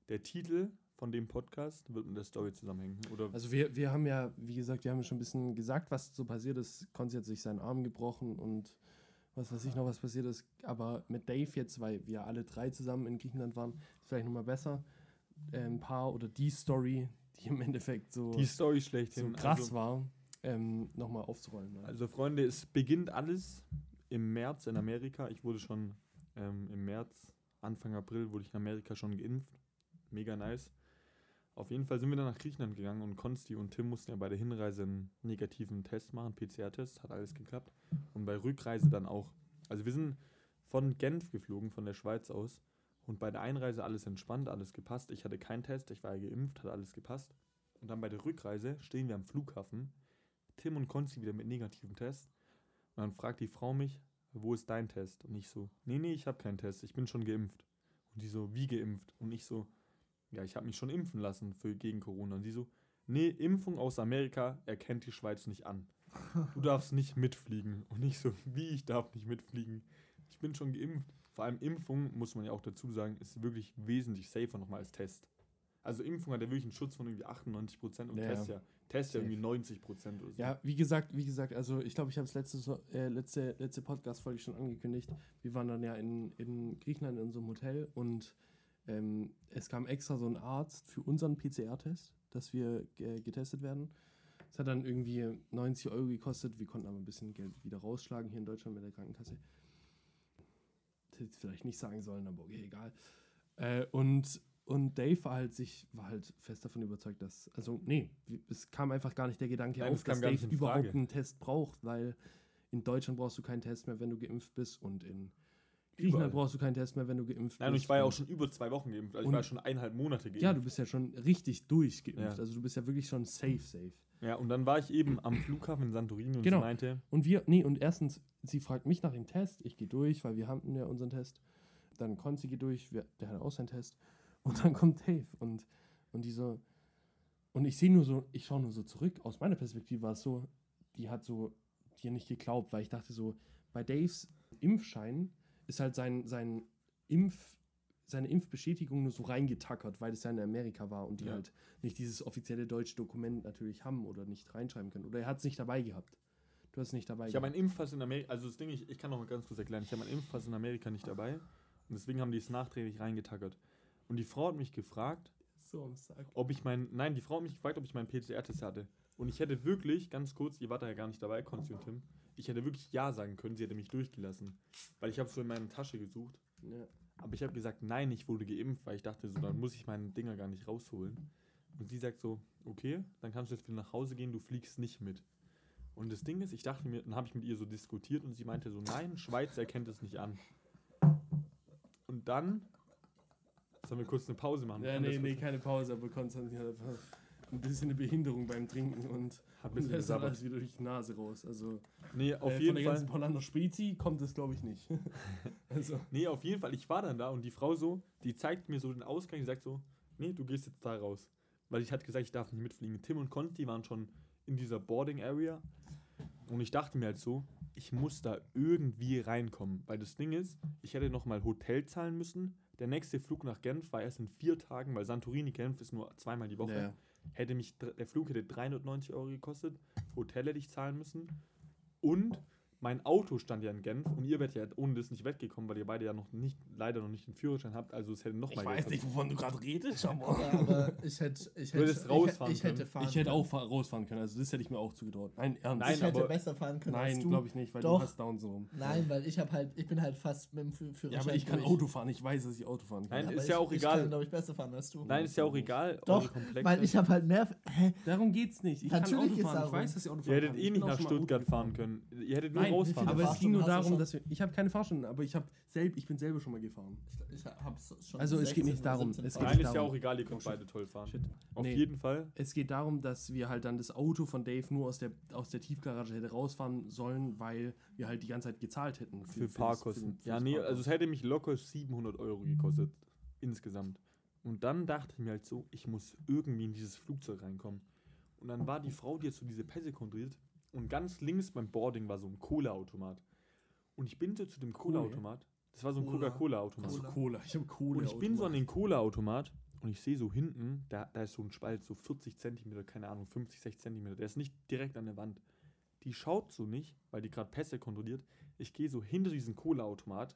der Titel von dem Podcast wird mit der Story zusammenhängen. Oder Also wir, wir haben ja, wie gesagt, wir haben ja schon ein bisschen gesagt, was so passiert ist. Konzi hat sich seinen Arm gebrochen und was weiß ich noch, was passiert ist. Aber mit Dave jetzt, weil wir alle drei zusammen in Griechenland waren, ist vielleicht nochmal besser. Äh, ein paar oder die Story, die im Endeffekt so, die Story so schlechthin. krass also, war, ähm, nochmal aufzurollen. Also Freunde, es beginnt alles im März in Amerika. Ich wurde schon ähm, im März, Anfang April, wurde ich in Amerika schon geimpft. Mega nice. Auf jeden Fall sind wir dann nach Griechenland gegangen und Konsti und Tim mussten ja bei der Hinreise einen negativen Test machen, PCR-Test, hat alles geklappt. Und bei Rückreise dann auch. Also wir sind von Genf geflogen, von der Schweiz aus. Und bei der Einreise alles entspannt, alles gepasst. Ich hatte keinen Test, ich war ja geimpft, hat alles gepasst. Und dann bei der Rückreise stehen wir am Flughafen. Tim und Konsti wieder mit negativem Test. Und dann fragt die Frau mich, wo ist dein Test? Und ich so, nee, nee, ich habe keinen Test, ich bin schon geimpft. Und die so, wie geimpft? Und ich so, ja, ich habe mich schon impfen lassen für gegen Corona. Und die so, nee, Impfung aus Amerika erkennt die Schweiz nicht an. Du darfst nicht mitfliegen. Und ich so, wie ich darf nicht mitfliegen? Ich bin schon geimpft. Vor allem Impfung, muss man ja auch dazu sagen, ist wirklich wesentlich safer nochmal als Test. Also Impfung hat ja wirklich einen Schutz von irgendwie 98% und Ja, Test ja, Test irgendwie 90% oder so. Ja, wie gesagt, wie gesagt, also ich glaube, ich habe es letzte, äh, letzte, letzte Podcast-Folge schon angekündigt. Wir waren dann ja in, in Griechenland in so einem Hotel und ähm, es kam extra so ein Arzt für unseren PCR-Test, dass wir äh, getestet werden. Es hat dann irgendwie 90 Euro gekostet. Wir konnten aber ein bisschen Geld wieder rausschlagen hier in Deutschland mit der Krankenkasse. Hätte ich vielleicht nicht sagen sollen, aber okay, egal. Äh, und, und Dave war halt sich, war halt fest davon überzeugt, dass, also nee, es kam einfach gar nicht der Gedanke Nein, auf, dass Dave überhaupt einen Test braucht, weil in Deutschland brauchst du keinen Test mehr, wenn du geimpft bist und in Griechenland brauchst du keinen Test mehr, wenn du geimpft Nein, und bist. ich war ja auch schon über zwei Wochen geimpft. Also ich war ja schon eineinhalb Monate geimpft. Ja, du bist ja schon richtig durchgeimpft. Ja. Also du bist ja wirklich schon safe, safe. Ja, und dann war ich eben am Flughafen in Santorini und Genau. sie meinte, Und wir, nee, und erstens, sie fragt mich nach dem Test, ich gehe durch, weil wir hatten ja unseren Test. Dann Konzi geht durch, wir, der hat auch seinen Test. Und dann kommt Dave und, und die so, und ich sehe nur so, ich schaue nur so zurück, aus meiner Perspektive war es so, die hat so dir nicht geglaubt, weil ich dachte so, bei Daves Impfschein ist halt sein, sein Impf, seine Impfbestätigung nur so reingetackert, weil es ja in Amerika war und die Ja. halt nicht dieses offizielle deutsche Dokument natürlich haben oder nicht reinschreiben können. Oder er hat es nicht dabei gehabt. Du hast es nicht dabei Ich habe meinen Impfpass in Amerika, also das Ding, ich, ich kann noch mal ganz kurz erklären, ich habe meinen Impfpass in Amerika nicht dabei und deswegen haben die es nachträglich reingetackert. Und die Frau hat mich gefragt, So ob ich mein, nein, die Frau hat mich gefragt, ob ich meinen PCR-Test hatte. Und ich hätte wirklich, ganz kurz, ihr wart da ja gar nicht dabei, Konsti und Tim, ich hätte wirklich Ja sagen können, sie hätte mich durchgelassen. Weil ich habe so in meiner Tasche gesucht. Ja. Aber ich habe gesagt, nein, ich wurde geimpft, weil ich dachte, so, dann muss ich meine Dinger gar nicht rausholen. Und sie sagt so, okay, dann kannst du jetzt wieder nach Hause gehen, du fliegst nicht mit. Und das Ding ist, ich dachte mir, dann habe ich mit ihr so diskutiert und sie meinte so, nein, Schweiz erkennt es nicht an. Und dann, sollen wir kurz eine Pause machen? Ja, nee, nee, keine Pause, aber Konstantin hat einfach ein bisschen eine Behinderung beim Trinken und, Hat ein und bisschen lässt dann alles wieder durch die Nase raus. Also Nee, auf äh, von jeden der Fall. ganzen Polaner Spezi kommt es, glaube ich, nicht. also, Nee, auf jeden Fall. Ich war dann da und die Frau so, die zeigt mir so den Ausgang, die sagt so, nee, du gehst jetzt da raus. Weil ich hatte gesagt, ich darf nicht mitfliegen. Tim und Conti waren schon in dieser Boarding Area und ich dachte mir halt so, ich muss da irgendwie reinkommen. Weil das Ding ist, ich hätte nochmal Hotel zahlen müssen. Der nächste Flug nach Genf war erst in vier Tagen, weil Santorini Genf ist nur zweimal die Woche. ja. Hätte mich, der Flug hätte 390 Euro gekostet, Hotel hätte ich zahlen müssen und mein Auto stand ja in Genf und ihr werdet ja ohne das nicht weggekommen, weil ihr beide ja noch nicht, leider noch nicht den Führerschein habt, also es hätte noch Ich mal weiß nicht, wovon du gerade redest, aber. Ja, aber ich hätte, ich hätte, ich, rausfahren ich hätte können. fahren Ich hätte auch fahr- rausfahren können, also das hätte ich mir auch zugetraut. Nein, ernst. Nein, ich hätte aber- besser fahren können als Nein, glaube ich nicht, weil Doch. du hast Down-Syndrom. Nein, weil ich habe halt, ich bin halt fast mit dem Fü- Führerschein. Ja, aber ich kann durch. Auto fahren. Ich weiß, dass ich Auto fahren kann. Nein, Aber ist ich, ja auch Ich egal. kann, glaube ich, besser fahren als du. Nein, ist ja auch egal. Doch. Weil ich habe halt mehr. Hä? Darum geht's nicht. Ich Natürlich kann Auto fahren. Ich darum. weiß, dass ich Auto ihr fahren hättet kann. eh Ich nicht bin auch nach Stuttgart fahren können. Ihr hättet nur Rausfahren aber es ging nur darum, dass wir. Ich habe keine Fahrstunden, aber ich habe selb, ich bin selber schon mal gefahren. Ich, ich hab's schon. Also es geht 16 nicht darum, 17 es geht Nein, nicht ist ja darum. auch egal, ihr könnt Oh, beide toll fahren. Shit. Auf Nee. jeden Fall. Es geht darum, dass wir halt dann das Auto von Dave nur aus der, aus der Tiefgarage hätte rausfahren sollen, weil wir halt die ganze Zeit gezahlt hätten. Für das- Fahrkosten. für ja, das nee, also es hätte mich locker 700 Euro gekostet. Insgesamt. Und dann dachte ich mir halt so, ich muss irgendwie in dieses Flugzeug reinkommen. Und dann war die Frau, die jetzt so diese Pässe kontrolliert. Und ganz links beim Boarding war so ein Cola-Automat. Und ich bin so zu dem Cola? Cola-Automat. Das war so ein Cola. Coca-Cola-Automat. Also Cola. Cola. Ich habe Cola. Und ich bin so an den Cola-Automat und ich sehe so hinten, da, da ist so ein Spalt, so 40 Zentimeter, keine Ahnung, 50, 60 Zentimeter. Der ist nicht direkt an der Wand. Die schaut so nicht, weil die gerade Pässe kontrolliert. Ich gehe so hinter diesen Cola-Automat,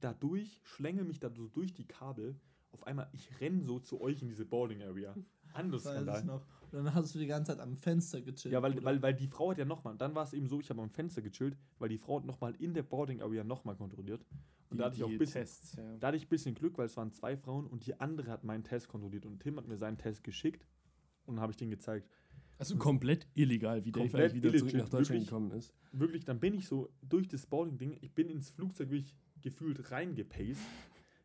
dadurch, schlängel mich da so durch die Kabel. Auf einmal, ich renne so zu euch in diese Boarding Area. Anderes Weiß ich noch. Und dann hast du die ganze Zeit am Fenster gechillt. Ja, weil, oder? weil, weil die Frau hat ja nochmal, dann war es eben so, ich habe am Fenster gechillt, weil die Frau hat nochmal in der Boarding Area nochmal kontrolliert. Und da hatte ich auch ein bisschen, Tests. Ja. da hatte ich ein bisschen Glück, weil es waren zwei Frauen und die andere hat meinen Test kontrolliert und Tim hat mir seinen Test geschickt und dann habe ich den gezeigt. Also komplett illegal, wie Dave Komplett eigentlich wieder zurück nach Deutschland wirklich. gekommen ist. Wirklich, dann bin ich so durch das Boarding-Ding, ich bin ins Flugzeug wirklich gefühlt reingepaced.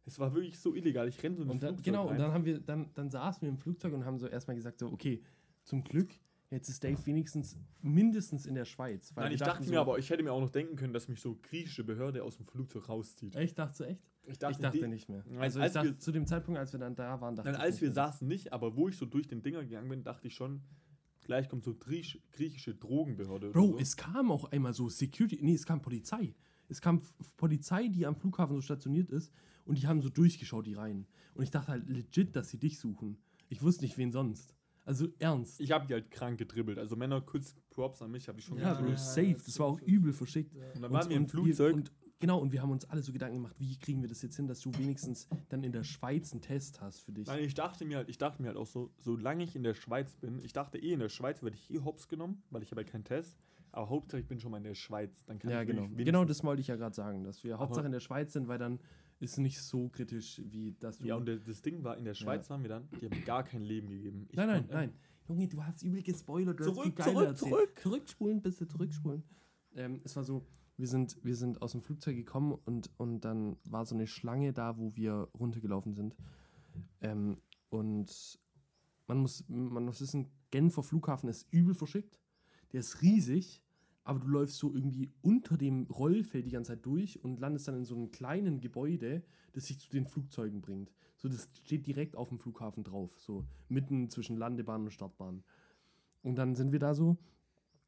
Es war wirklich so illegal, ich renne so ins Flugzeug genau, rein. und dann haben wir, dann, dann saßen wir im Flugzeug und haben so erstmal gesagt, so, okay, zum Glück, jetzt ist Dave wenigstens mindestens in der Schweiz. Nein, ich dachte so, mir aber, ich hätte mir auch noch denken können, dass mich so griechische Behörde aus dem Flugzeug rauszieht. Echt, dachte du echt? Ich ich dachte die- nicht mehr. Also als dachte, wir- zu dem Zeitpunkt, als wir dann da waren, dachte Nein, ich als wir mehr. saßen nicht, aber wo ich so durch den Dinger gegangen bin, dachte ich schon, gleich kommt so griechisch, griechische Drogenbehörde. Bro, so. es kam auch einmal so Security, nee, es kam Polizei. Es kam Polizei, die am Flughafen so stationiert ist und die haben so durchgeschaut, die rein. Und ich dachte halt legit, dass sie dich suchen. Ich wusste nicht, wen sonst. Also ernst. Ich habe die halt krank gedribbelt. Also Männer, kurz Props an mich, habe ich schon ja, gedribbelt. Bro, safe. Das war auch übel verschickt. Und dann waren wir im und Flugzeug. und, genau, und wir haben uns alle so Gedanken gemacht, wie kriegen wir das jetzt hin, dass du wenigstens dann in der Schweiz einen Test hast für dich. Nein, ich dachte mir halt, ich dachte mir halt auch so, solange ich in der Schweiz bin, ich dachte eh, in der Schweiz werde ich eh hops genommen, weil ich habe ja keinen Test. Aber Hauptsache ich bin schon mal in der Schweiz. Dann kann ja, ich genau. Genau das wollte ich ja gerade sagen, dass wir Hauptsache in der Schweiz sind, weil dann ist nicht so kritisch, wie dass du. Ja, und das Ding war, in der Schweiz waren wir dann, die haben gar kein Leben gegeben. Ich nein, nein, nein. Junge, du hast übel gespoilert. Du hast Zurück, geiler zurück, erzählt. zurück. Zurückspulen, bitte zurückspulen. Ähm, es war so, wir sind, wir sind aus dem Flugzeug gekommen und, und dann war so eine Schlange da, wo wir runtergelaufen sind. Ähm, und man muss, man muss wissen, Genfer Flughafen ist übel verschickt. Der ist riesig, aber du läufst so irgendwie unter dem Rollfeld die ganze Zeit durch und landest dann in so einem kleinen Gebäude, das sich zu den Flugzeugen bringt. So, das steht direkt auf dem Flughafen drauf, so mitten zwischen Landebahn und Startbahn. Und dann sind wir da so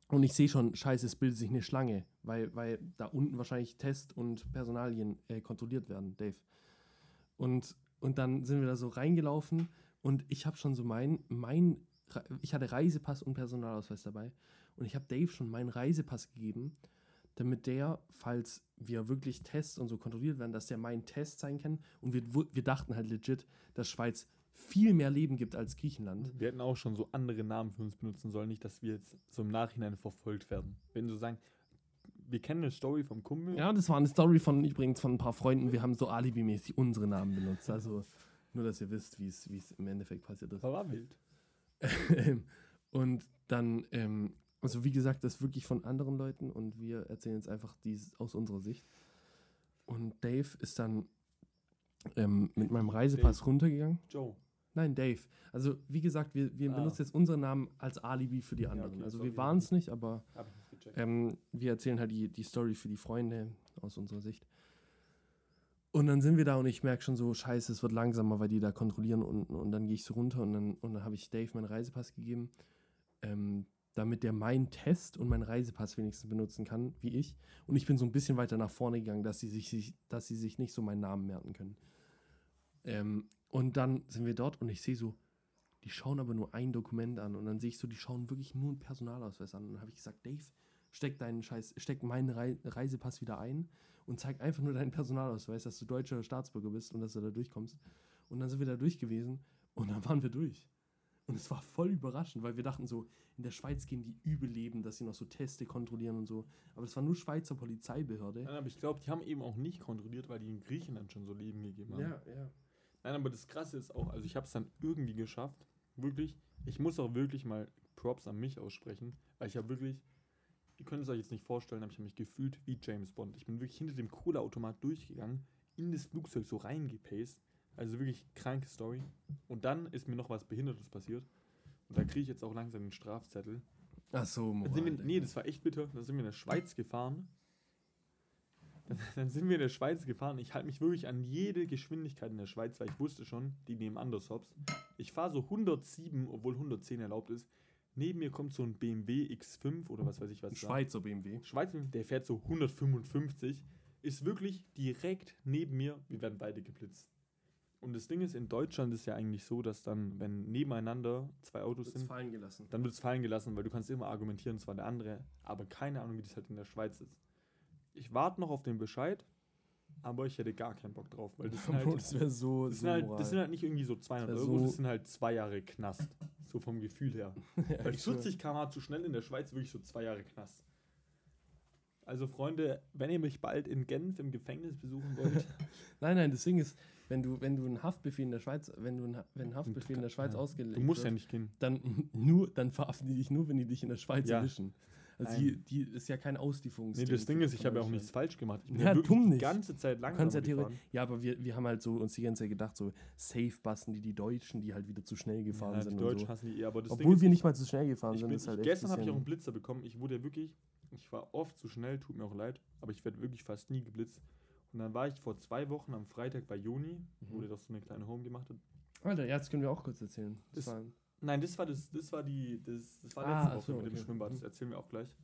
und ich sehe schon, scheiße, es bildet sich eine Schlange, weil, weil da unten wahrscheinlich Test und Personalien äh, kontrolliert werden, Dave. Und, und dann sind wir da so reingelaufen und ich habe schon so mein, mein, ich hatte Reisepass und Personalausweis dabei und ich habe Dave schon meinen Reisepass gegeben, damit der, falls wir wirklich Tests und so kontrolliert werden, dass der mein Test sein kann. Und wir, wir dachten halt legit, dass Schweiz viel mehr Leben gibt als Griechenland. Wir hätten auch schon so andere Namen für uns benutzen sollen, nicht, dass wir jetzt so im Nachhinein verfolgt werden. Wenn so sagen, wir kennen eine Story vom Kumpel. Ja, das war eine Story von übrigens von ein paar Freunden. Wir haben so alibimäßig unsere Namen benutzt. Also nur, dass ihr wisst, wie es im Endeffekt passiert ist. Das war wild. Und dann, ähm, also wie gesagt, das wirklich von anderen Leuten und wir erzählen jetzt einfach dies aus unserer Sicht. Und Dave ist dann ähm, mit meinem Reisepass runtergegangen. Joe. Nein, Dave. Also wie gesagt, wir, wir Ah. benutzen jetzt unseren Namen als Alibi für die Ja, anderen. okay, also sorry, wir waren es nicht, aber ähm, wir erzählen halt die, die Story für die Freunde aus unserer Sicht. Und dann sind wir da und ich merke schon so, scheiße, es wird langsamer, weil die da kontrollieren unten. Und dann gehe ich so runter und dann, und dann habe ich Dave meinen Reisepass gegeben, ähm, damit der meinen Test und meinen Reisepass wenigstens benutzen kann, wie ich. Und ich bin so ein bisschen weiter nach vorne gegangen, dass sie sich, dass sie sich nicht so meinen Namen merken können. Ähm, und dann sind wir dort und ich sehe so, die schauen aber nur ein Dokument an. Und dann sehe ich so, die schauen wirklich nur einen Personalausweis an. Und dann habe ich gesagt, Dave, steck deinen Scheiß, steck meinen Rei Reisepass wieder ein und zeig einfach nur deinen Personalausweis, dass du deutscher Staatsbürger bist und dass du da durchkommst. Und dann sind wir da durch gewesen und dann waren wir durch. Und es war voll überraschend, weil wir dachten so, in der Schweiz gehen die übel leben, dass sie noch so Teste kontrollieren und so. Aber das war nur Schweizer Polizeibehörde. Nein, aber ich glaube, die haben eben auch nicht kontrolliert, weil die in Griechenland schon so Leben gegeben haben. ja. Nein, aber das Krasse ist auch, also ich habe es dann irgendwie geschafft. Wirklich, ich muss auch wirklich mal Props an mich aussprechen, weil ich habe wirklich, ihr könnt es euch jetzt nicht vorstellen, aber ich habe mich gefühlt wie James Bond. Ich bin wirklich hinter dem Cola-Automat durchgegangen, in das Flugzeug so reingepaced. Also wirklich kranke Story. Und dann ist mir noch was Behindertes passiert. Und da kriege ich jetzt auch langsam den Strafzettel. Ach so, sind wir, Moral, nee, das war echt bitter. Dann sind wir in der Schweiz gefahren. Dann, dann sind wir in der Schweiz gefahren. Ich halte mich wirklich an jede Geschwindigkeit in der Schweiz, weil ich wusste schon, die nehmen anders Hops. Ich fahre so 107, obwohl 110 erlaubt ist. Neben mir kommt so ein BMW X5 oder was weiß ich was. da. Schweizer BMW. Schweiz, der fährt so 155, ist wirklich direkt neben mir. Wir werden beide geblitzt. Und das Ding ist, in Deutschland ist ja eigentlich so, dass dann, wenn nebeneinander zwei Autos Wird's sind, fallen gelassen. dann wird es fallen gelassen, weil du kannst immer argumentieren, es war der andere, aber keine Ahnung, wie das halt in der Schweiz ist. Ich warte noch auf den Bescheid, aber ich hätte gar keinen Bock drauf, weil das sind Bro, halt, das wäre so, das so sind halt, das sind halt nicht irgendwie so 200 wär Euro, so- das sind halt zwei Jahre Knast, so vom Gefühl her. Ja, Weil ich schwör. 40 km zu schnell in der Schweiz wirklich so zwei Jahre Knast. Also Freunde, wenn ihr mich bald in Genf im Gefängnis besuchen wollt, Nein, nein, das Ding ist, wenn du, wenn du einen Haftbefehl in der Schweiz, wenn du einen, wenn ein Haftbefehl in der Schweiz Ja. ausgelegt du musst ja wird, nicht gehen. dann nur, dann verhaften die dich nur, wenn die dich in der Schweiz Ja. erwischen. Also die, die ist ja kein Auslieferungs. Nee, das Ding ist, ich habe ja auch nichts falsch gemacht. Ich bin Ja, ja, wirklich dumm die nicht. ganze Zeit kannst ja gefahren. Ja, aber wir, wir haben halt so uns die ganze Zeit gedacht, so safe bassen die die Deutschen, die halt wieder zu schnell gefahren Ja, sind die Deutschen so. hassen die eh, aber das Ding Obwohl ist, wir ich- nicht mal zu schnell gefahren sind, bin, ist halt gestern habe ich auch einen Blitzer bekommen. Ich wurde ja wirklich, ich war oft zu schnell, tut mir auch leid, aber ich werde wirklich fast nie geblitzt. Und dann war ich vor zwei Wochen am Freitag bei Joni, wo Mhm. der doch so eine kleine Home gemacht hat. Alter, ja, das können wir auch kurz erzählen. Das Das- war, Nein, das war das, das war die, das, das war Ah, letzte Woche so, mit dem okay. Schwimmbad. Das Mhm. erzählen wir auch gleich.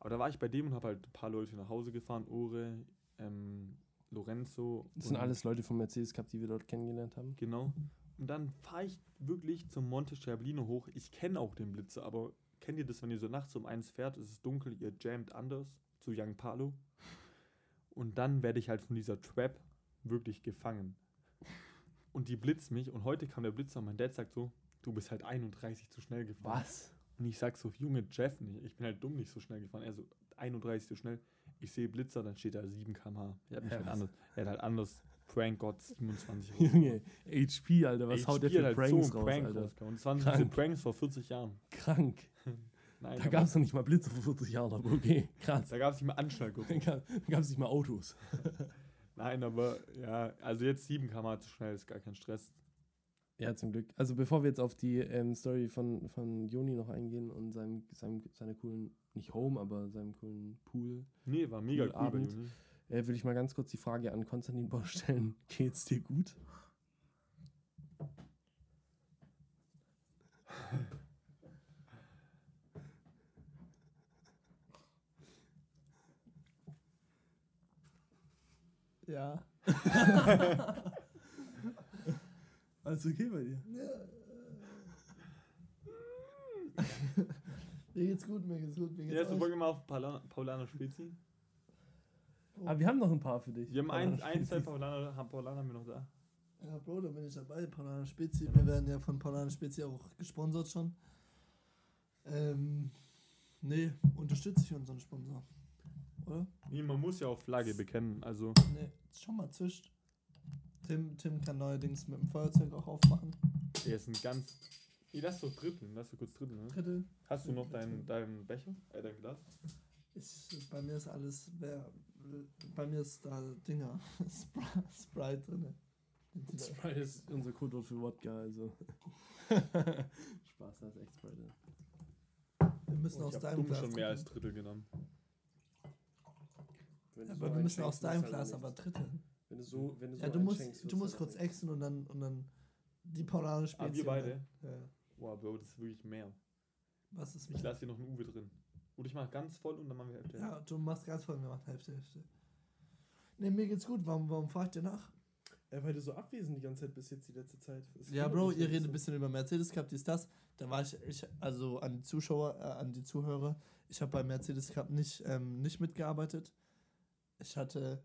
Aber da war ich bei dem und habe halt ein paar Leute nach Hause gefahren. Ore, ähm, Lorenzo. das sind alles Leute vom Mercedes Cup, die wir dort kennengelernt haben. Genau. Und dann fahre ich wirklich zum Monte Sterblino hoch. Ich kenne auch den Blitzer, aber kennt ihr das, wenn ihr so nachts um eins fährt, es ist dunkel, ihr jammt anders zu Young Palo. Und dann werde ich halt von dieser Trap wirklich gefangen. Und die blitzt mich. Und heute kam der Blitzer und mein Dad sagt so, du bist halt 31 zu schnell gefahren. Was? Und ich sag so, Junge Jeff, nicht. ich bin halt dumm nicht so schnell gefahren. Er so, 31 zu schnell. Ich sehe Blitzer, dann steht da 7 km/h. Er hat, mich Ja, halt was? anders, er hat halt anders Prank God 27 Junge, HP, Alter, was haut der HP für halt Pranks so raus, Prank Alter? rausgehauen. Das waren diese. Pranks vor 40 Jahren. Krank. Nein, Da gab es noch nicht mal Blitze vor 40 Jahren, aber okay, krass. da gab es nicht mehr Anschnallgurte. Da gab es nicht mal Autos. Nein, aber ja, also jetzt 7 km zu schnell ist gar kein Stress. Ja, zum Glück. Also bevor wir jetzt auf die ähm, Story von, von Joni noch eingehen und seinem, seinem, seine coolen, nicht Home, aber seinem coolen Pool, Nee, war mega Cool Abend. Äh, will ich mal ganz kurz die Frage an Konstantin Bauer stellen. Geht's dir gut? Ja. Alles okay bei dir? mir geht's gut, mir geht's gut, mir Die geht's erste euch? Folge mal auf Paula- Paulaner Spezi. Aber wir haben noch ein paar für dich. Wir haben ein, zwei Spezies. Paulaner, haben wir noch da. Ja, Bro, da bin ich dabei. Paulaner Spezi. Wir werden ja von Paulaner Spezi auch gesponsert schon. Ähm, nee, unterstütze ich unseren Sponsor. Oder? Nee, man muss ja auch Flagge bekennen. Also, Nee, schon mal zischt. Tim, Tim kann neuerdings mit dem Feuerzeug auch aufmachen. er ist ein ganz. Nee, lass doch dritteln, lass doch kurz dritteln, ne? Drittel. Hast du noch deinen dein Becher? Äh, dein Glas? Ich, bei mir ist alles, wer, bei mir ist da Dinger, Spr- Sprite drin. Sprite ist unser Codewort für Wodka, also. Spaß, da ist echt Sprite. Wir müssen Oh, aus ich hab deinem Glas. schon mehr als. Drittel genommen. Wenn du Ja, so aber wir müssen aus deinem wird's Glas halt aber dritteln. Wenn du so, wenn du so Ja, du musst, du musst halt kurz exen und dann, und dann die Paulaner Spezies. Ah, wir beide? Ja. Wow, Bro, das ist wirklich mehr. Was ist Ich lasse hier noch einen Uwe drin. Oder ich mach ganz voll und dann machen wir Hälfte. Ja, du machst ganz voll gemacht, Hälfte, Hälfte. Ne, mir geht's gut. Warum, warum fragt ihr nach? Ja, weil du so abwesend die ganze Zeit bis jetzt die letzte Zeit. Das Ja, Bro, ihr ein redet ein bisschen über Mercedes Cup, dies, das. Da war ich, ich also an die Zuschauer, äh, an die Zuhörer, ich habe beim Mercedes Cup nicht, ähm, nicht mitgearbeitet. Ich hatte,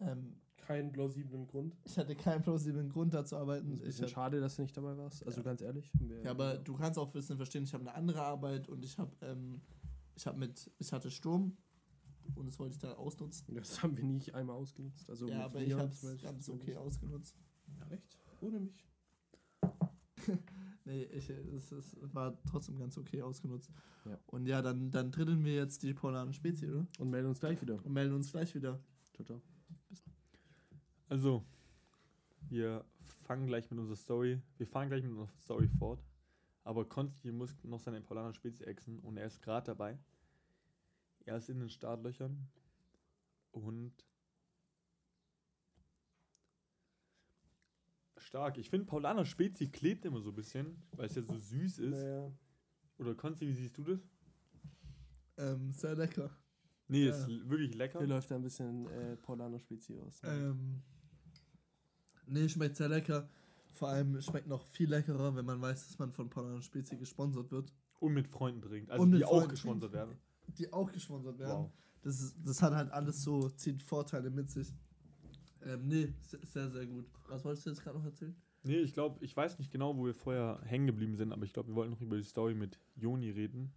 ähm, Keinen plausiblen Grund. ich hatte keinen plausiblen Grund da zu arbeiten. Ist ein Ich schade, dass du nicht dabei warst. Also Ja. ganz ehrlich. Haben wir ja, aber du kannst auch ein bisschen verstehen, ich habe eine andere Arbeit und ich habe, ähm, ich habe mit, ich hatte Sturm und das wollte ich da ausnutzen. Das haben wir nicht einmal ausgenutzt. Also ja, aber ich habe es okay ausgenutzt. Ja, echt? Ohne mich. Nee, ich, es, es war trotzdem ganz okay ausgenutzt. Ja. Und ja, dann, dann dritteln wir jetzt die polaren Spezie, oder? Und melden uns gleich wieder. Und melden uns gleich wieder. Ciao, ciao. Also, wir fangen gleich mit unserer Story. Wir fahren gleich mit unserer Story fort. Aber Konsti muss noch seine Paulaner Spezie exen und er ist gerade dabei. Er ist in den Startlöchern und stark. Ich finde Paulaner Spezie klebt immer so ein bisschen, weil es ja so süß ist. Naja. Oder Konsti, wie siehst du das? Ähm, sehr lecker. Nee, Ja. ist wirklich lecker. Hier läuft da ein bisschen äh, Paulaner Spezi aus. Ähm, nee, schmeckt sehr lecker. Vor allem schmeckt noch viel leckerer, wenn man weiß, dass man von Polaren Spezie gesponsert wird. Und mit Freunden trinkt. Also die auch Freunden gesponsert werden. Die auch gesponsert werden. Wow. Das, ist, das hat halt alles so, zieht Vorteile mit sich. Ähm, nee, se- sehr, sehr gut. Was wolltest du jetzt gerade noch erzählen? Nee, ich glaube, ich weiß nicht genau, wo wir vorher hängen geblieben sind, aber ich glaube, wir wollten noch über die Story mit Joni reden.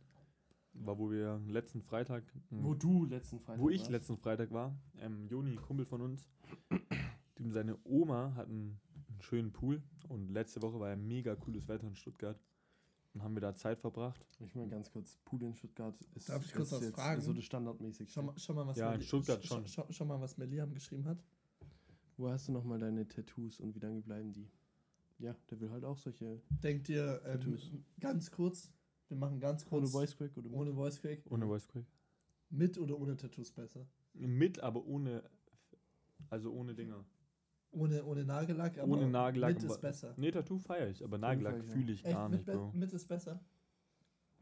War, wo wir letzten Freitag. m, Wo du letzten Freitag wo ich warst. letzten Freitag war. Ähm, Joni, Kumpel von uns. Dem seine Oma hat einen, einen schönen Pool und letzte Woche war ja mega cooles Wetter in Stuttgart. Und haben wir da Zeit verbracht. Ich meine ganz kurz, Pool in Stuttgart ist, Darf ich kurz ist was jetzt fragen? so das standardmäßig. Schau mal, schau mal was Ja, in Meli- Stuttgart sch- schon. Schau, schau mal, was Meliam geschrieben hat. Wo hast du nochmal deine Tattoos und wie lange bleiben die? Ja, der will halt auch solche Denkt ihr, ähm, ganz kurz, wir machen ganz ohne kurz, Voice Crack oder ohne Voice Crack, Ohne Voice Crack. mit oder ohne Tattoos besser? Mit, aber ohne. Also ohne Dinger. Ohne, ohne Nagellack, aber Ohne Nagellack. mit ist aber- besser. Nee, Tattoo feiere ich, aber Nagellack feier ich fühle ich Echt, gar mit, nicht, Bro. mit ist besser?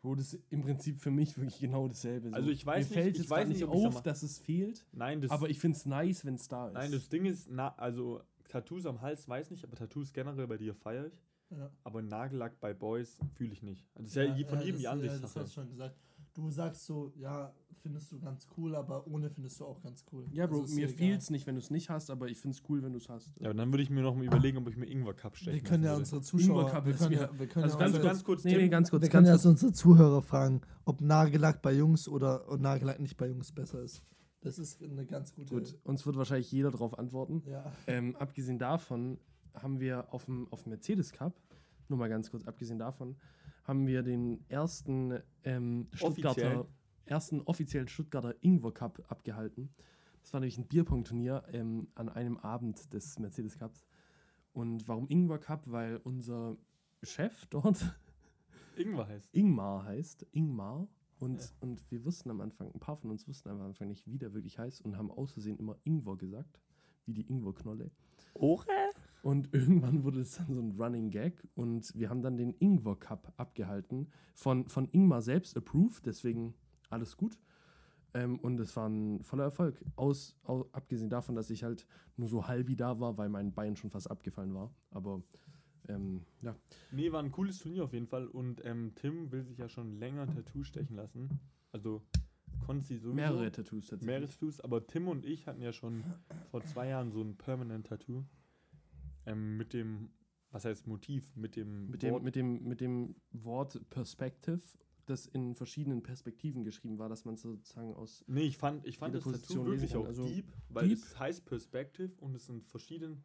Wo das im Prinzip für mich wirklich genau dasselbe ist. Also ich weiß Mir nicht- fällt ich jetzt weiß nicht, auf, dass es fehlt, Nein, das aber ich finde es nice, wenn es da ist. Nein, das Ding ist, na, also Tattoos am Hals weiß nicht, aber Tattoos generell bei dir feiere ich. Ja. Aber Nagellack bei Boys fühle ich nicht. Also das ist ja, je- von jedem das, die Ja, das hast du schon gesagt. Du sagst so, ja, findest du ganz cool, aber ohne findest du auch ganz cool. ja, Bro, Also mir egal. fehlt es nicht, wenn du es nicht hast, aber ich finde es cool, wenn du es hast. ja, aber dann würde ich mir noch mal überlegen, ob ich mir Ingwer Cup stechen Wir können ja unsere Zuschauer, Ingwer-Cup wir ist können, mir- ja, wir können also ja ganz unsere, kurz, ganz kurz, nee, Tim. nee, ganz kurz, wir ganz können ja kurz. jetzt unsere Zuhörer fragen, ob Nagellack bei Jungs oder und Nagellack nicht bei Jungs besser ist. Das ist eine ganz gute. Gut, uns wird wahrscheinlich jeder darauf antworten. Ja. Ähm, abgesehen davon haben wir auf dem, auf dem Mercedes Cup, nur mal ganz kurz, abgesehen davon, haben wir den ersten ähm, Stuttgarter, Offiziell? ersten offiziellen Stuttgarter Ingwer Cup abgehalten. Das war nämlich ein Bierpong-Turnier ähm, an einem Abend des Mercedes Cups. Und warum Ingwer Cup? Weil unser Chef dort Ingwer heißt. Ingmar heißt. Ingmar. Und, Ja. und wir wussten am Anfang, ein paar von uns wussten am Anfang nicht, wie der wirklich heißt und haben aus Versehen immer Ingwer gesagt, wie die Ingwerknolle. Und irgendwann wurde es dann so ein Running Gag und wir haben dann den Ingwer Cup abgehalten. Von, von Ingmar selbst approved, deswegen alles gut. Ähm, und es war ein voller Erfolg. Aus, au- abgesehen davon, dass ich halt nur so halbi da war, weil mein Bein schon fast abgefallen war. Aber Ähm, ja. Nee, war ein cooles Turnier auf jeden Fall. Und ähm, Tim will sich ja schon länger Tattoo stechen lassen. Also Konzi sowieso. Mehrere Tattoos tatsächlich. Mehrere Tattoos. Aber Tim und ich hatten ja schon vor zwei Jahren so ein Permanent Tattoo. Ähm, mit dem, was heißt Motiv? Mit dem Mit dem, Wort- mit, dem, mit dem Wort Perspective, das in verschiedenen Perspektiven geschrieben war, dass man sozusagen aus. Nee, ich fand, ich fand das Position Tattoo wirklich auch Also deep, weil deep. es heißt Perspective und es sind verschiedene,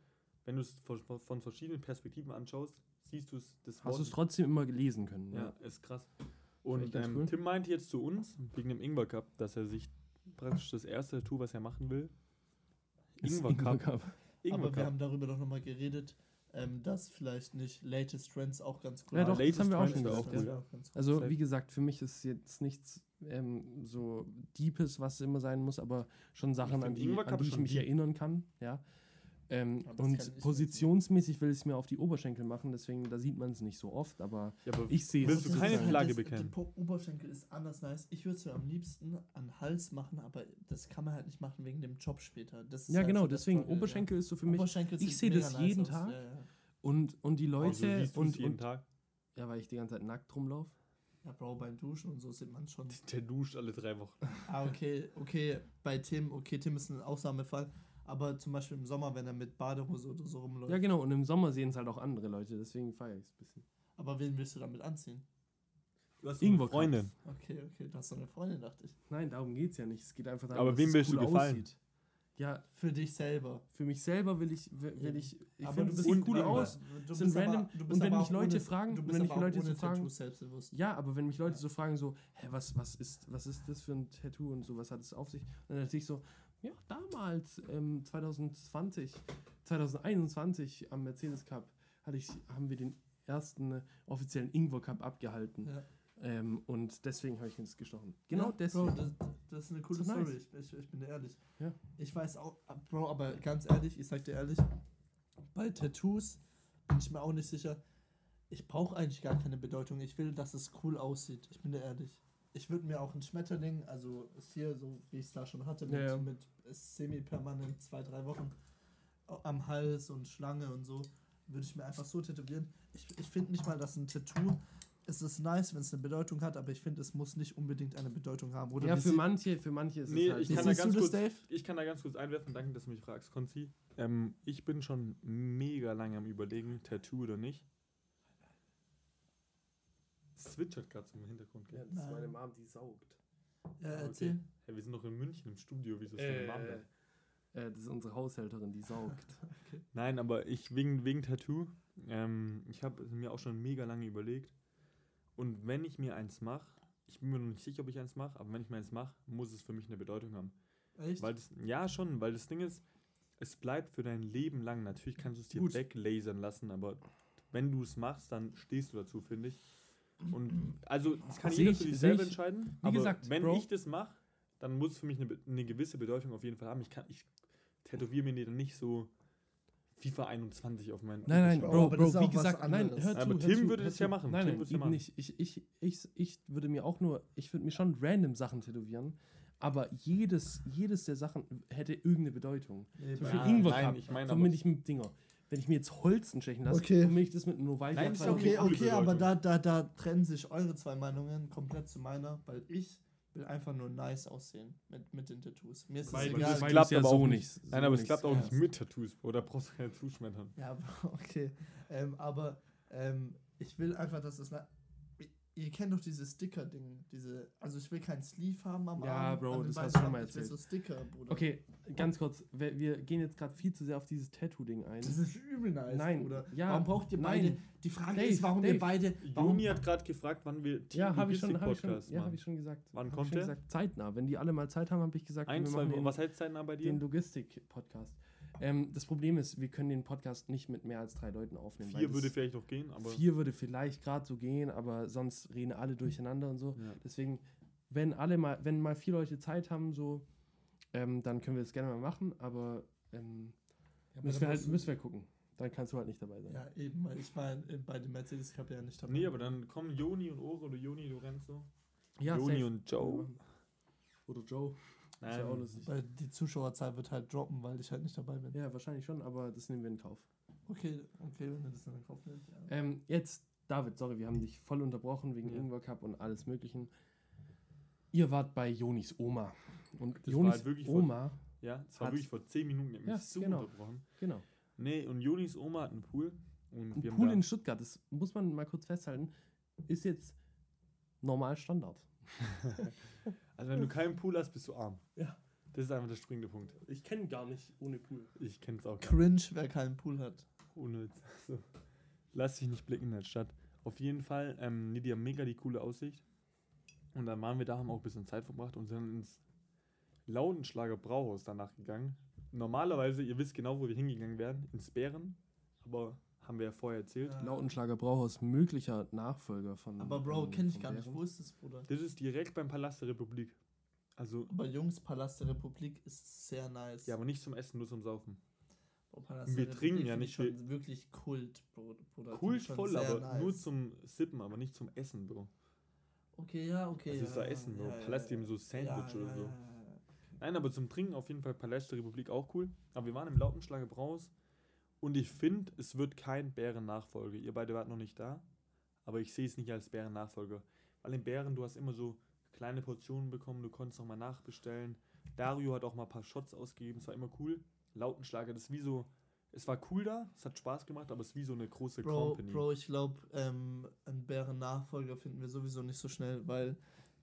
wenn du es von, verschiedenen Perspektiven anschaust, siehst du es, das Hast du es trotzdem immer lesen können. Ja, ist krass. Und ähm, cool. Tim meinte jetzt zu uns, wegen dem Ingwer Cup, dass er sich praktisch das erste Tattoo, was er machen will, Ingwer Ingwer Cup. Ingwer Aber wir haben darüber doch nochmal geredet, ähm, dass vielleicht nicht Latest Trends auch ganz cool Ja, doch, Latest das haben wir auch schon gesagt. auch cool. ja. Also, wie gesagt, für mich ist jetzt nichts ähm, so Deepes, was immer sein muss, aber schon Sachen, an die, an die ich mich deep. erinnern kann. Ja. Ähm, und positionsmäßig will ich es mir auf die Oberschenkel machen, deswegen da sieht man es nicht so oft, aber Ja, aber ich sehe Willst es. du keine. Flagge bekennen? Die Po- Oberschenkel ist anders nice. Ich würde es mir am liebsten an Hals machen, aber das kann man halt nicht machen wegen dem Job später. Das ist Ja, halt genau, so der deswegen ja. Oberschenkel ist so für mich. Ich sehe das nice jeden aus. Tag. Ja, ja. Und, und die also Leute es und, jeden und Tag. ja, weil ich die ganze Zeit nackt rumlaufe. ja, Bro, beim Duschen und so sieht man schon. Der duscht alle drei Wochen. Ah, okay, okay, bei Tim, okay, Tim ist ein Ausnahmefall, aber zum Beispiel im Sommer, wenn er mit Badehose oder so rumläuft. Ja, genau, und im Sommer sehen es halt auch andere Leute, deswegen feiere ich es ein bisschen. Aber wen willst du damit anziehen? Du hast Ingwer eine Freundin. Okay, okay, du hast eine Freundin, dachte ich. Nein, darum geht es ja nicht. Es geht einfach darum, Aber dass wem willst du cool gefallen? aussieht. Ja, Für dich selber. für mich selber will ich, will, will ich, ich aber finde, du bist sieht cool aus. Du sind bist aber- random. du bist Und wenn aber mich Leute ohne- fragen- du wenn bist mich aber Leute so fragen-. Ja, aber wenn mich Leute so fragen, so, hä, was, was, ist, was ist das für ein Tattoo und so, was hat es auf sich? Dann erzähle ich so, ja, damals, ähm, 2020, 2021 am Mercedes Cup, hatte ich, haben wir den ersten äh, offiziellen Ingwer Cup abgehalten. Ja. Ähm, und deswegen habe ich uns gestochen. Genau ja, deswegen. Bro, das, das ist eine coole So nice. Story, ich, ich, ich bin dir ehrlich. Ja. Ich weiß auch, Bro, aber ganz ehrlich, ich sag dir ehrlich, bei Tattoos bin ich mir auch nicht sicher. Ich brauche eigentlich gar keine Bedeutung. Ich will, dass es cool aussieht. Ich bin dir ehrlich. Ich würde mir auch ein Schmetterling, also ist hier so, wie ich es da schon hatte, mit, Ja, ja. mit semi-permanent zwei, drei Wochen am Hals und Schlange und so, würde ich mir einfach so tätowieren. Ich, ich finde nicht mal, dass ein Tattoo, es ist nice, wenn es eine Bedeutung hat, aber ich finde, es muss nicht unbedingt eine Bedeutung haben. Oder ja, für manche, für manche ist Nee, es halt. ich kann da ganz du das, kurz- Dave? Ich kann da ganz kurz einwerfen, danke, dass du mich fragst, Konzi. Ähm, ich bin schon mega lange am überlegen, Tattoo oder nicht. Es Zwitschert gerade zum Hintergrund. ja, das ist meine Mom, die saugt. Ja, Ah, erzähl. okay. Hey, wir sind noch in München im Studio, wieso ist deine Mom da? Äh, äh, das ist unsere Haushälterin, die saugt. Nein, aber ich wegen, wegen Tattoo, ähm, ich habe mir auch schon mega lange überlegt. Und wenn ich mir eins mache, ich bin mir noch nicht sicher, ob ich eins mache, aber wenn ich mir eins mache, muss es für mich eine Bedeutung haben. Echt? Weil das, ja, schon, weil das Ding ist, es bleibt für dein Leben lang. Natürlich kannst du es dir Gut. weglasern lassen, aber wenn du es machst, dann stehst du dazu, finde ich. Und also, das kann jeder ich- für sich selber ich- entscheiden. wie aber gesagt, wenn Bro. ich das mache, dann muss es für mich eine, eine gewisse Bedeutung auf jeden Fall haben. Ich kann, ich tätowiere mir dann nicht so FIFA 21 auf meinen. Nein, nein, Bro, Bro, aber Bro, ist wie gesagt, nein, hör zu. Aber hör Tim zu, würde hör das ja zu. machen. Nein, Tim nein, ja eben machen. nicht. Ich, ich, ich, ich würde mir auch nur, ich würde mir schon random Sachen tätowieren, aber jedes, jedes der Sachen hätte irgendeine Bedeutung. Nee, Zum bei- Beispiel Ja, Ingwer nein, Cup, ich meine verbinde aber- ich mit Dinger. Wenn ich mir jetzt Holzen stechen lasse, Okay. verbinde ich das mit Novalgia. Nein, Okay, coole okay, aber da, da, da trennen sich eure zwei Meinungen komplett zu meiner, weil ich will einfach nur nice aussehen mit, mit den Tattoos. Mir ist Weil- es egal. das klappt ja aber so auch nicht- so Nein, aber es klappt auch hast. nicht mit Tattoos. Oder brauchst du keine Zuschmettern. Ja, okay. Ähm, aber ähm, ich will einfach, dass es. Ihr kennt doch dieses Sticker-Ding. Diese, also ich will keinen Sleeve haben am Ja, Arm. Bro, an den das beiden hast du schon mal Ich will erzählt. so Sticker, Bruder. Okay, ganz kurz, wir, wir gehen jetzt gerade viel zu sehr auf dieses Tattoo-Ding ein. Das ist übel nice, Nein, Bruder. ja, warum braucht ihr nein. beide? Die Frage Dave, ist, warum Dave. ihr beide. Warum, Juni hat gerade gefragt, wann wir Team ja, habe ich schon, habe ich schon, ja, hab machen. ich schon gesagt. Wann Hab ich kommt schon der? Gesagt, zeitnah. Wenn die alle mal Zeit haben, habe ich gesagt, Ein, wir zwei machen Wochen. den, Was du denn bei dir? den Logistik-Podcast. Ähm, das Problem ist, wir können den Podcast nicht mit mehr als drei Leuten aufnehmen. Vier würde vielleicht noch gehen, aber. vier würde vielleicht gerade so gehen, aber sonst reden alle durcheinander und so. Ja. Deswegen, wenn alle mal, wenn mal vier Leute Zeit haben, so, ähm, dann können wir das gerne mal machen, aber ähm, Ja, aber müssen, wir halt, müssen wir gucken. Dann kannst du halt nicht dabei sein. Ja, eben, weil ich war in- bei dem Mercedes Cup ja nicht dabei. Nee, aber dann kommen Joni und Ore oder Joni Lorenzo. Ja, Joni safe. und Joe. Oder Joe. Das ist ja auch Nein, lustig. Weil die Zuschauerzahl wird halt droppen, weil ich halt nicht dabei bin. Ja, wahrscheinlich schon, aber das nehmen wir in Kauf. Okay, okay, wenn du das dann in Kauf nimmst. Ja. Ähm, jetzt, David, sorry, wir haben dich voll unterbrochen wegen Ja. Ingwer Cup und alles Möglichen. Ihr wart bei Jonis Oma. Und Das war Jonis halt Oma, ja, es war wirklich vor 10 Minuten, ich hab mich Ja, so genau. unterbrochen. genau. Nee, und Jonis Oma hat einen Pool. Und Ein wir Pool in Stuttgart, das muss man mal kurz festhalten, ist jetzt normal Standard. Also wenn du keinen Pool hast, bist du arm. Ja. Das ist einfach der springende Punkt. Ich kenne gar nicht ohne Pool. Ich kenne es auch gar Cringe, wer keinen Pool hat. Ohne Witz. So. Lass dich nicht blicken in der Stadt. Auf jeden Fall, ähm, nee, die haben mega die coole Aussicht. Und dann waren wir da, haben auch ein bisschen Zeit verbracht und sind dann ins Lautenschlager Brauhaus danach gegangen. Normalerweise, ihr wisst genau, wo wir hingegangen wären, ins Bären. Aber haben wir ja vorher erzählt. Ja. Lautenschlager Brauhaus, möglicher Nachfolger von. Aber Bro, von- kenne ich gar nicht. Wo ist das, Bruder? Das ist direkt beim Palast der Republik. Also, Aber Jungs, Palast der Republik ist sehr nice. ja, aber nicht zum Essen, nur zum Saufen. Bro, Palast wir trinken ja find nicht, ich Schon wirklich Kult, Bro. Bruder. Schon voll, aber nur zum Sippen, aber nicht zum Essen, Bro. Okay, ja, okay. Das ja, ist da ja, Essen, Bro. ja, ja, Palast ja. eben so Sandwich Ja, oder ja, so. ja, ja. Nein, aber zum Trinken auf jeden Fall Palast der Republik auch cool. Aber wir waren im Lautenschlager Braus und ich finde, es wird kein Bären-Nachfolger. Ihr beide wart noch nicht da, aber ich sehe es nicht als Bären-Nachfolger. Weil in Bären, du hast immer so kleine Portionen bekommen, du konntest noch mal nachbestellen. Dario hat auch mal ein paar Shots ausgegeben, es war immer cool. Lautenschlager, das ist wie so, es war cool da, es hat Spaß gemacht, aber es ist wie so eine große Bro, Company. Bro, ich glaube, ähm, einen Bären-Nachfolger finden wir sowieso nicht so schnell, weil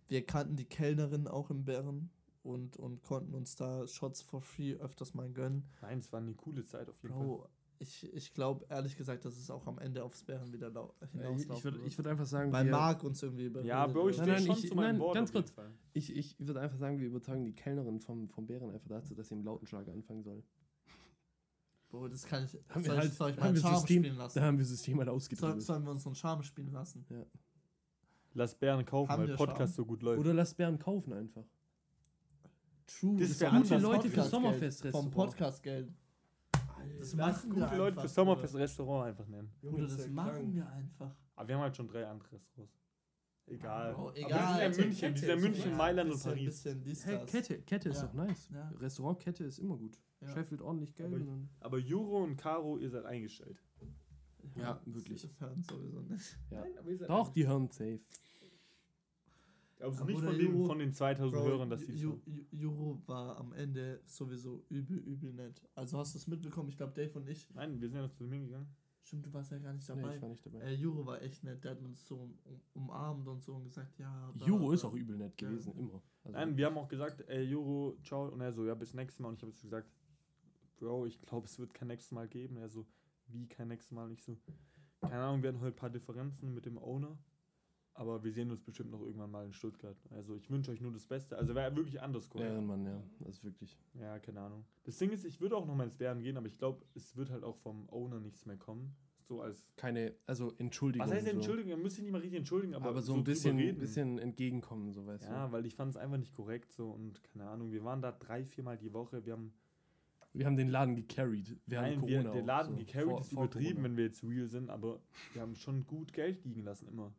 wir kannten die Kellnerin auch im Bären und, und konnten uns da Shots for free öfters mal gönnen. Nein, es war eine coole Zeit auf jeden Fall. Ich, ich glaube ehrlich gesagt, dass es auch am Ende aufs Bären wieder Äh, Ich, hinauslaufen ich würde wird. ich würd einfach sagen, Weil Marc uns irgendwie überredet. Ja, Bro, ich Nein, schon ich- zu meinem nein, Wort ganz kurz. Ich, ich würde einfach sagen, wir überzeugen die Kellnerin vom, vom Bären einfach dazu, dass sie im Lautenschlager anfangen soll. Bro, das kann ich. Haben soll, wir halt, ich, soll ich haben wir Charme System, spielen lassen? da haben wir System halt Soll, ausgedrückt. sollen wir unseren Charme spielen lassen? Lass Bären kaufen, Haben weil Podcast schon. so gut läuft. Oder lass Bären kaufen einfach. True. Das ist wär doch gute das Leute für. Sommerfestrestaurant. Vom Podcastgeld. Das machen gute wir Leute einfach, für Sommerfest Restaurant einfach nennen. Bruder, das machen wir einfach. Aber wir haben halt schon drei andere Restaurants. Egal. Aber egal. wir sind ja in Kette, München, Kette ja ist München, okay. Mailand und bisschen, Paris. Bisschen dies, Hey. Kette, Kette ist Ja. doch nice. Ja. Restaurantkette ist immer gut. Ja. Scheffelt ordentlich Geld. Aber und Aber Juro und Caro, ihr seid eingestellt. Ja, das- wirklich. Das hören sowieso nicht. ja. aber ihr seid Doch, die hören safe. Also Aber nicht von den, Juro- von den 2000 Bro, Hörern, dass die Ju- so. Ju- Juro war am Ende sowieso übel, übel nett. Also hast du es mitbekommen? Ich glaube, Dave und ich. Nein, wir sind ja noch zu dem hingegangen. Stimmt, du warst ja gar nicht Nee, dabei. ich war nicht dabei. äh, Juro war echt nett. Der hat uns so um, umarmt und so und gesagt, ja. Juro ist auch übel nett Ja. gewesen, immer. Also, Nein, wir haben auch gesagt, ey Juro, ciao. Und er so, ja, bis nächstes Mal. Und ich habe jetzt gesagt, Bro, ich glaube, es wird kein nächstes Mal geben. Er so, wie kein nächstes Mal? Und ich so, keine Ahnung, wir hatten heute ein paar Differenzen mit dem Owner. Aber wir sehen uns bestimmt noch irgendwann mal in Stuttgart. Also ich wünsche euch nur das Beste. Also wäre wirklich anders Ehrenmann, ja. Das ist wirklich. Ja, keine Ahnung. Das Ding ist, ich würde auch noch mal ins Bären gehen, aber ich glaube, es wird halt auch vom Owner nichts mehr kommen. So als. Keine, also Entschuldigung. Was heißt so. Entschuldigung? Man müsste nicht mal richtig entschuldigen, aber, Aber, so drüber ein bisschen, reden. bisschen entgegenkommen, so weißt Ja, weil ich fand es einfach nicht korrekt so und keine Ahnung. Wir waren da drei, viermal die Woche. Wir haben. du. Wir haben den Laden gecarried. Während Nein, wir, Corona der auch, Laden so. gecarried Vor- ist vor übertrieben, Corona. wenn wir jetzt real sind, aber wir haben schon gut Geld liegen lassen immer.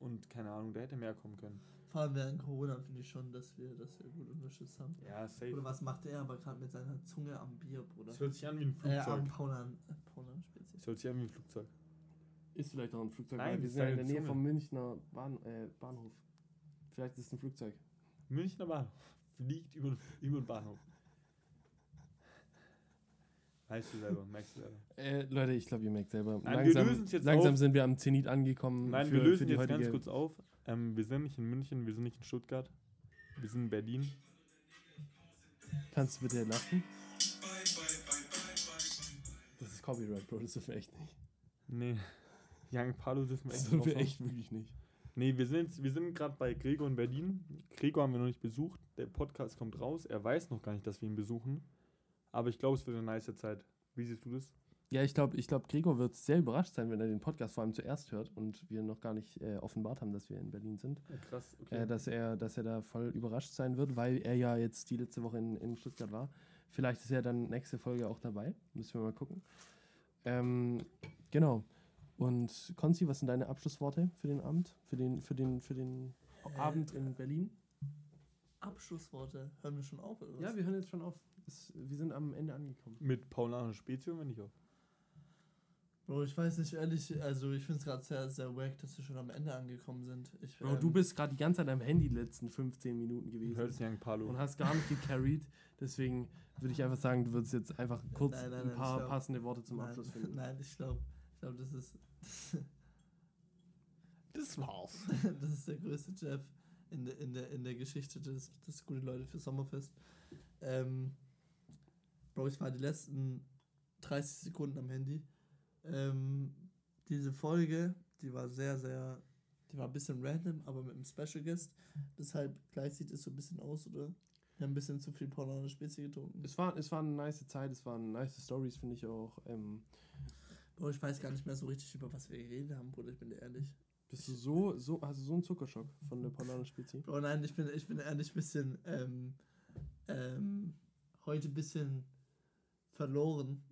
Und keine Ahnung, da hätte mehr kommen können. Vor allem während Corona finde ich schon, dass wir, dass wir gut unterstützt haben. Ja, safe. Oder was macht er aber gerade mit seiner Zunge am Bier, Bruder? Es hört sich an wie ein Äh, am Flugzeug. Paulern, äh, speziell. Es hört sich an wie ein Flugzeug. Ist vielleicht auch ein Flugzeug, Nein, weil wir das sind ja in der Nähe Zunge. vom Münchner Bahn, äh, Bahnhof. Vielleicht ist es ein Flugzeug. Münchner Bahnhof. Fliegt über, über den Bahnhof. Weißt du selber, merkst du selber. Äh, Leute, ich glaube, ihr merkt selber. Nein, wir langsam langsam sind wir am Zenit angekommen. Nein, für, wir lösen jetzt ganz kurz auf. Ähm, wir sind nicht in München, wir sind nicht in Stuttgart. Wir sind in Berlin. Kannst du bitte lachen? Das ist Copyright, Bro. Das dürfen wir echt nicht. Nee. Young Palo dürfen wir Das echt dürfen wir echt wirklich nicht. Nee, wir sind, wir sind gerade bei Gregor in Berlin. Gregor haben wir noch nicht besucht. Der Podcast kommt raus. Er weiß noch gar nicht, dass wir ihn besuchen. Aber ich glaube, es wird eine nice Zeit. Wie siehst du das? Ja, ich glaube, ich glaub, Gregor wird sehr überrascht sein, wenn er den Podcast vor allem zuerst hört und wir noch gar nicht äh, offenbart haben, dass wir in Berlin sind. Ja, krass, okay. Äh, dass, er, dass er da voll überrascht sein wird, weil er ja jetzt die letzte Woche in, in Stuttgart war. Vielleicht ist er dann nächste Folge auch dabei. Müssen wir mal gucken. Ähm, genau. Und Konzi, was sind deine Abschlussworte für den Abend? Für den, für den, für den Äh, Abend in Berlin? Abschlussworte. Hören wir schon auf, oder was? Ja, wir hören jetzt schon auf. Es, wir sind am Ende angekommen. Mit Paulaner Spezium, wenn ich auch. Bro, ich weiß nicht, ehrlich, also ich finde es gerade sehr, sehr wack, dass wir schon am Ende angekommen sind. Ich, Bro, du ähm, bist gerade die ganze Zeit am Handy die letzten 15 Minuten gewesen. Hört Young Palo. und hast gar nicht gecarried. Deswegen würde ich einfach sagen, du würdest jetzt einfach kurz Nein, nein, ein nein, paar glaub- passende Worte zum nein, Abschluss finden. Nein, ich glaube, ich glaube, das ist, Das war's. das ist der größte Jeff in der, in der, in der Geschichte des, des gute Leute für Sommerfest. Ähm, Bro, ich war die letzten 30 Sekunden am Handy. Ähm, diese Folge, die war sehr, sehr, die war ein bisschen random, aber mit einem Special Guest. Deshalb gleich sieht es so ein bisschen aus, oder? Wir haben ein bisschen zu viel Paulaner Spezi getrunken. Es war, es war eine nice Zeit, es waren nice Stories, finde ich auch. Ähm, Bro, ich weiß gar nicht mehr so richtig, über was wir geredet haben, Bruder, ich bin dir ehrlich. Bist du so, so, hast du so einen Zuckerschock von der Paulaner Spezi? Bro, nein, ich bin, ich bin ehrlich ein bisschen, ähm, ähm, heute ein bisschen verloren.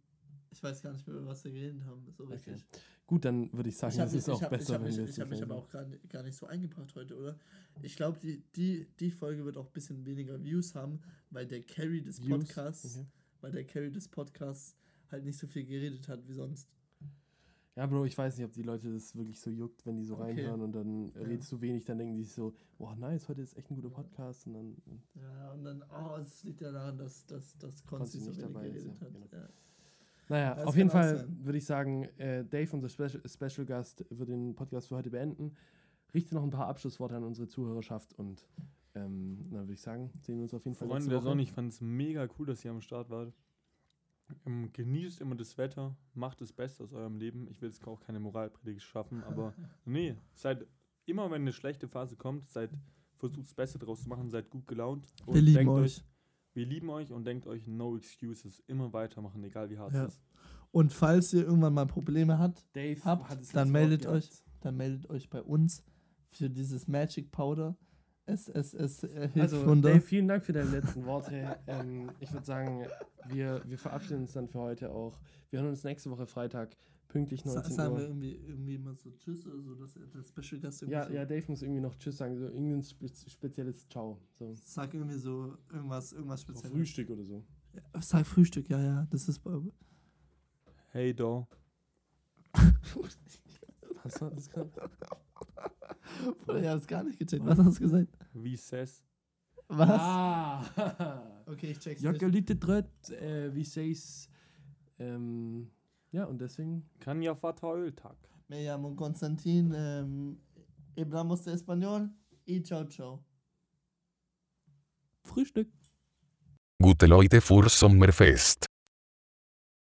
Ich weiß gar nicht mehr, über was wir geredet haben, so Okay. richtig. Gut, dann würde ich sagen, Ich habe es mich, ist auch hab, besser, ich wenn mich, wir ich jetzt hab mich nicht aber auch gar, nicht- gar nicht so eingebracht heute, oder? Ich glaube, die, die, die Folge wird auch ein bisschen weniger Views haben, weil der Carry des Views? Podcasts, Okay. weil der Carry des Podcasts halt nicht so viel geredet hat wie sonst. Ja, Bro, ich weiß nicht, ob die Leute das wirklich so juckt, wenn die so Okay. reinhören und dann Ja. redest du wenig, dann denken die sich so, boah, nice, heute ist echt ein guter Podcast und dann Ja, und dann, oh, es liegt ja daran, dass, dass, dass Konzi Konzi so nicht dabei ist, geredet ja, hat. genau. Ja. Naja, Das auf jeden Fall würde ich sagen, äh, Dave, unser Special, Special Gast, wird den Podcast für heute beenden. Richte noch ein paar Abschlussworte an unsere Zuhörerschaft und ähm, dann würde ich sagen, sehen wir uns auf jeden Fall Freunde der. Sonne, ich fand es mega cool, dass ihr am Start wart. Genießt immer das Wetter, macht das Beste aus eurem Leben. Ich will jetzt auch keine Moralpredigt schaffen, aber nee, seid immer, wenn eine schlechte Phase kommt, seid versucht das Beste draus zu machen, seid gut gelaunt. und Wir lieben denkt euch. wir lieben euch und denkt euch, no excuses, immer weitermachen, egal wie hart Ja. es ist. Und falls ihr irgendwann mal Probleme habt, Dave habt, hat das dann meldet euch. dann meldet euch bei uns für dieses Magic Powder. Es, es, es äh, hilft Also, Wunder. Dave, vielen Dank für deine letzten Worte. ähm, ich würde sagen, wir, wir verabschieden uns dann für heute auch. Wir hören uns nächste Woche Freitag pünktlich Sa 19 sagen wir Uhr. irgendwie, irgendwie immer so Tschüss oder so, dass der Special Gast irgendwie Ja, so, ja, Dave muss irgendwie noch Tschüss sagen, so irgendein spe spezielles Ciao. So. sag irgendwie so irgendwas, irgendwas so Spezielles. Frühstück oder so. Ja, sag Frühstück, ja, ja, das ist bei- Hey, do. Was war das gerade? Bruder, ich hab's gar nicht gecheckt. Was hast du gesagt? Wie says? Was? Ah! Okay, ich check's är lite trött, äh, wie sägs. Ähm, ja, und deswegen Kann ja Vateröltag. Me llamo Konstantin, ähm, hablamos de español y ciao, ciao. Frühstück. Gute Leute für Sommerfest.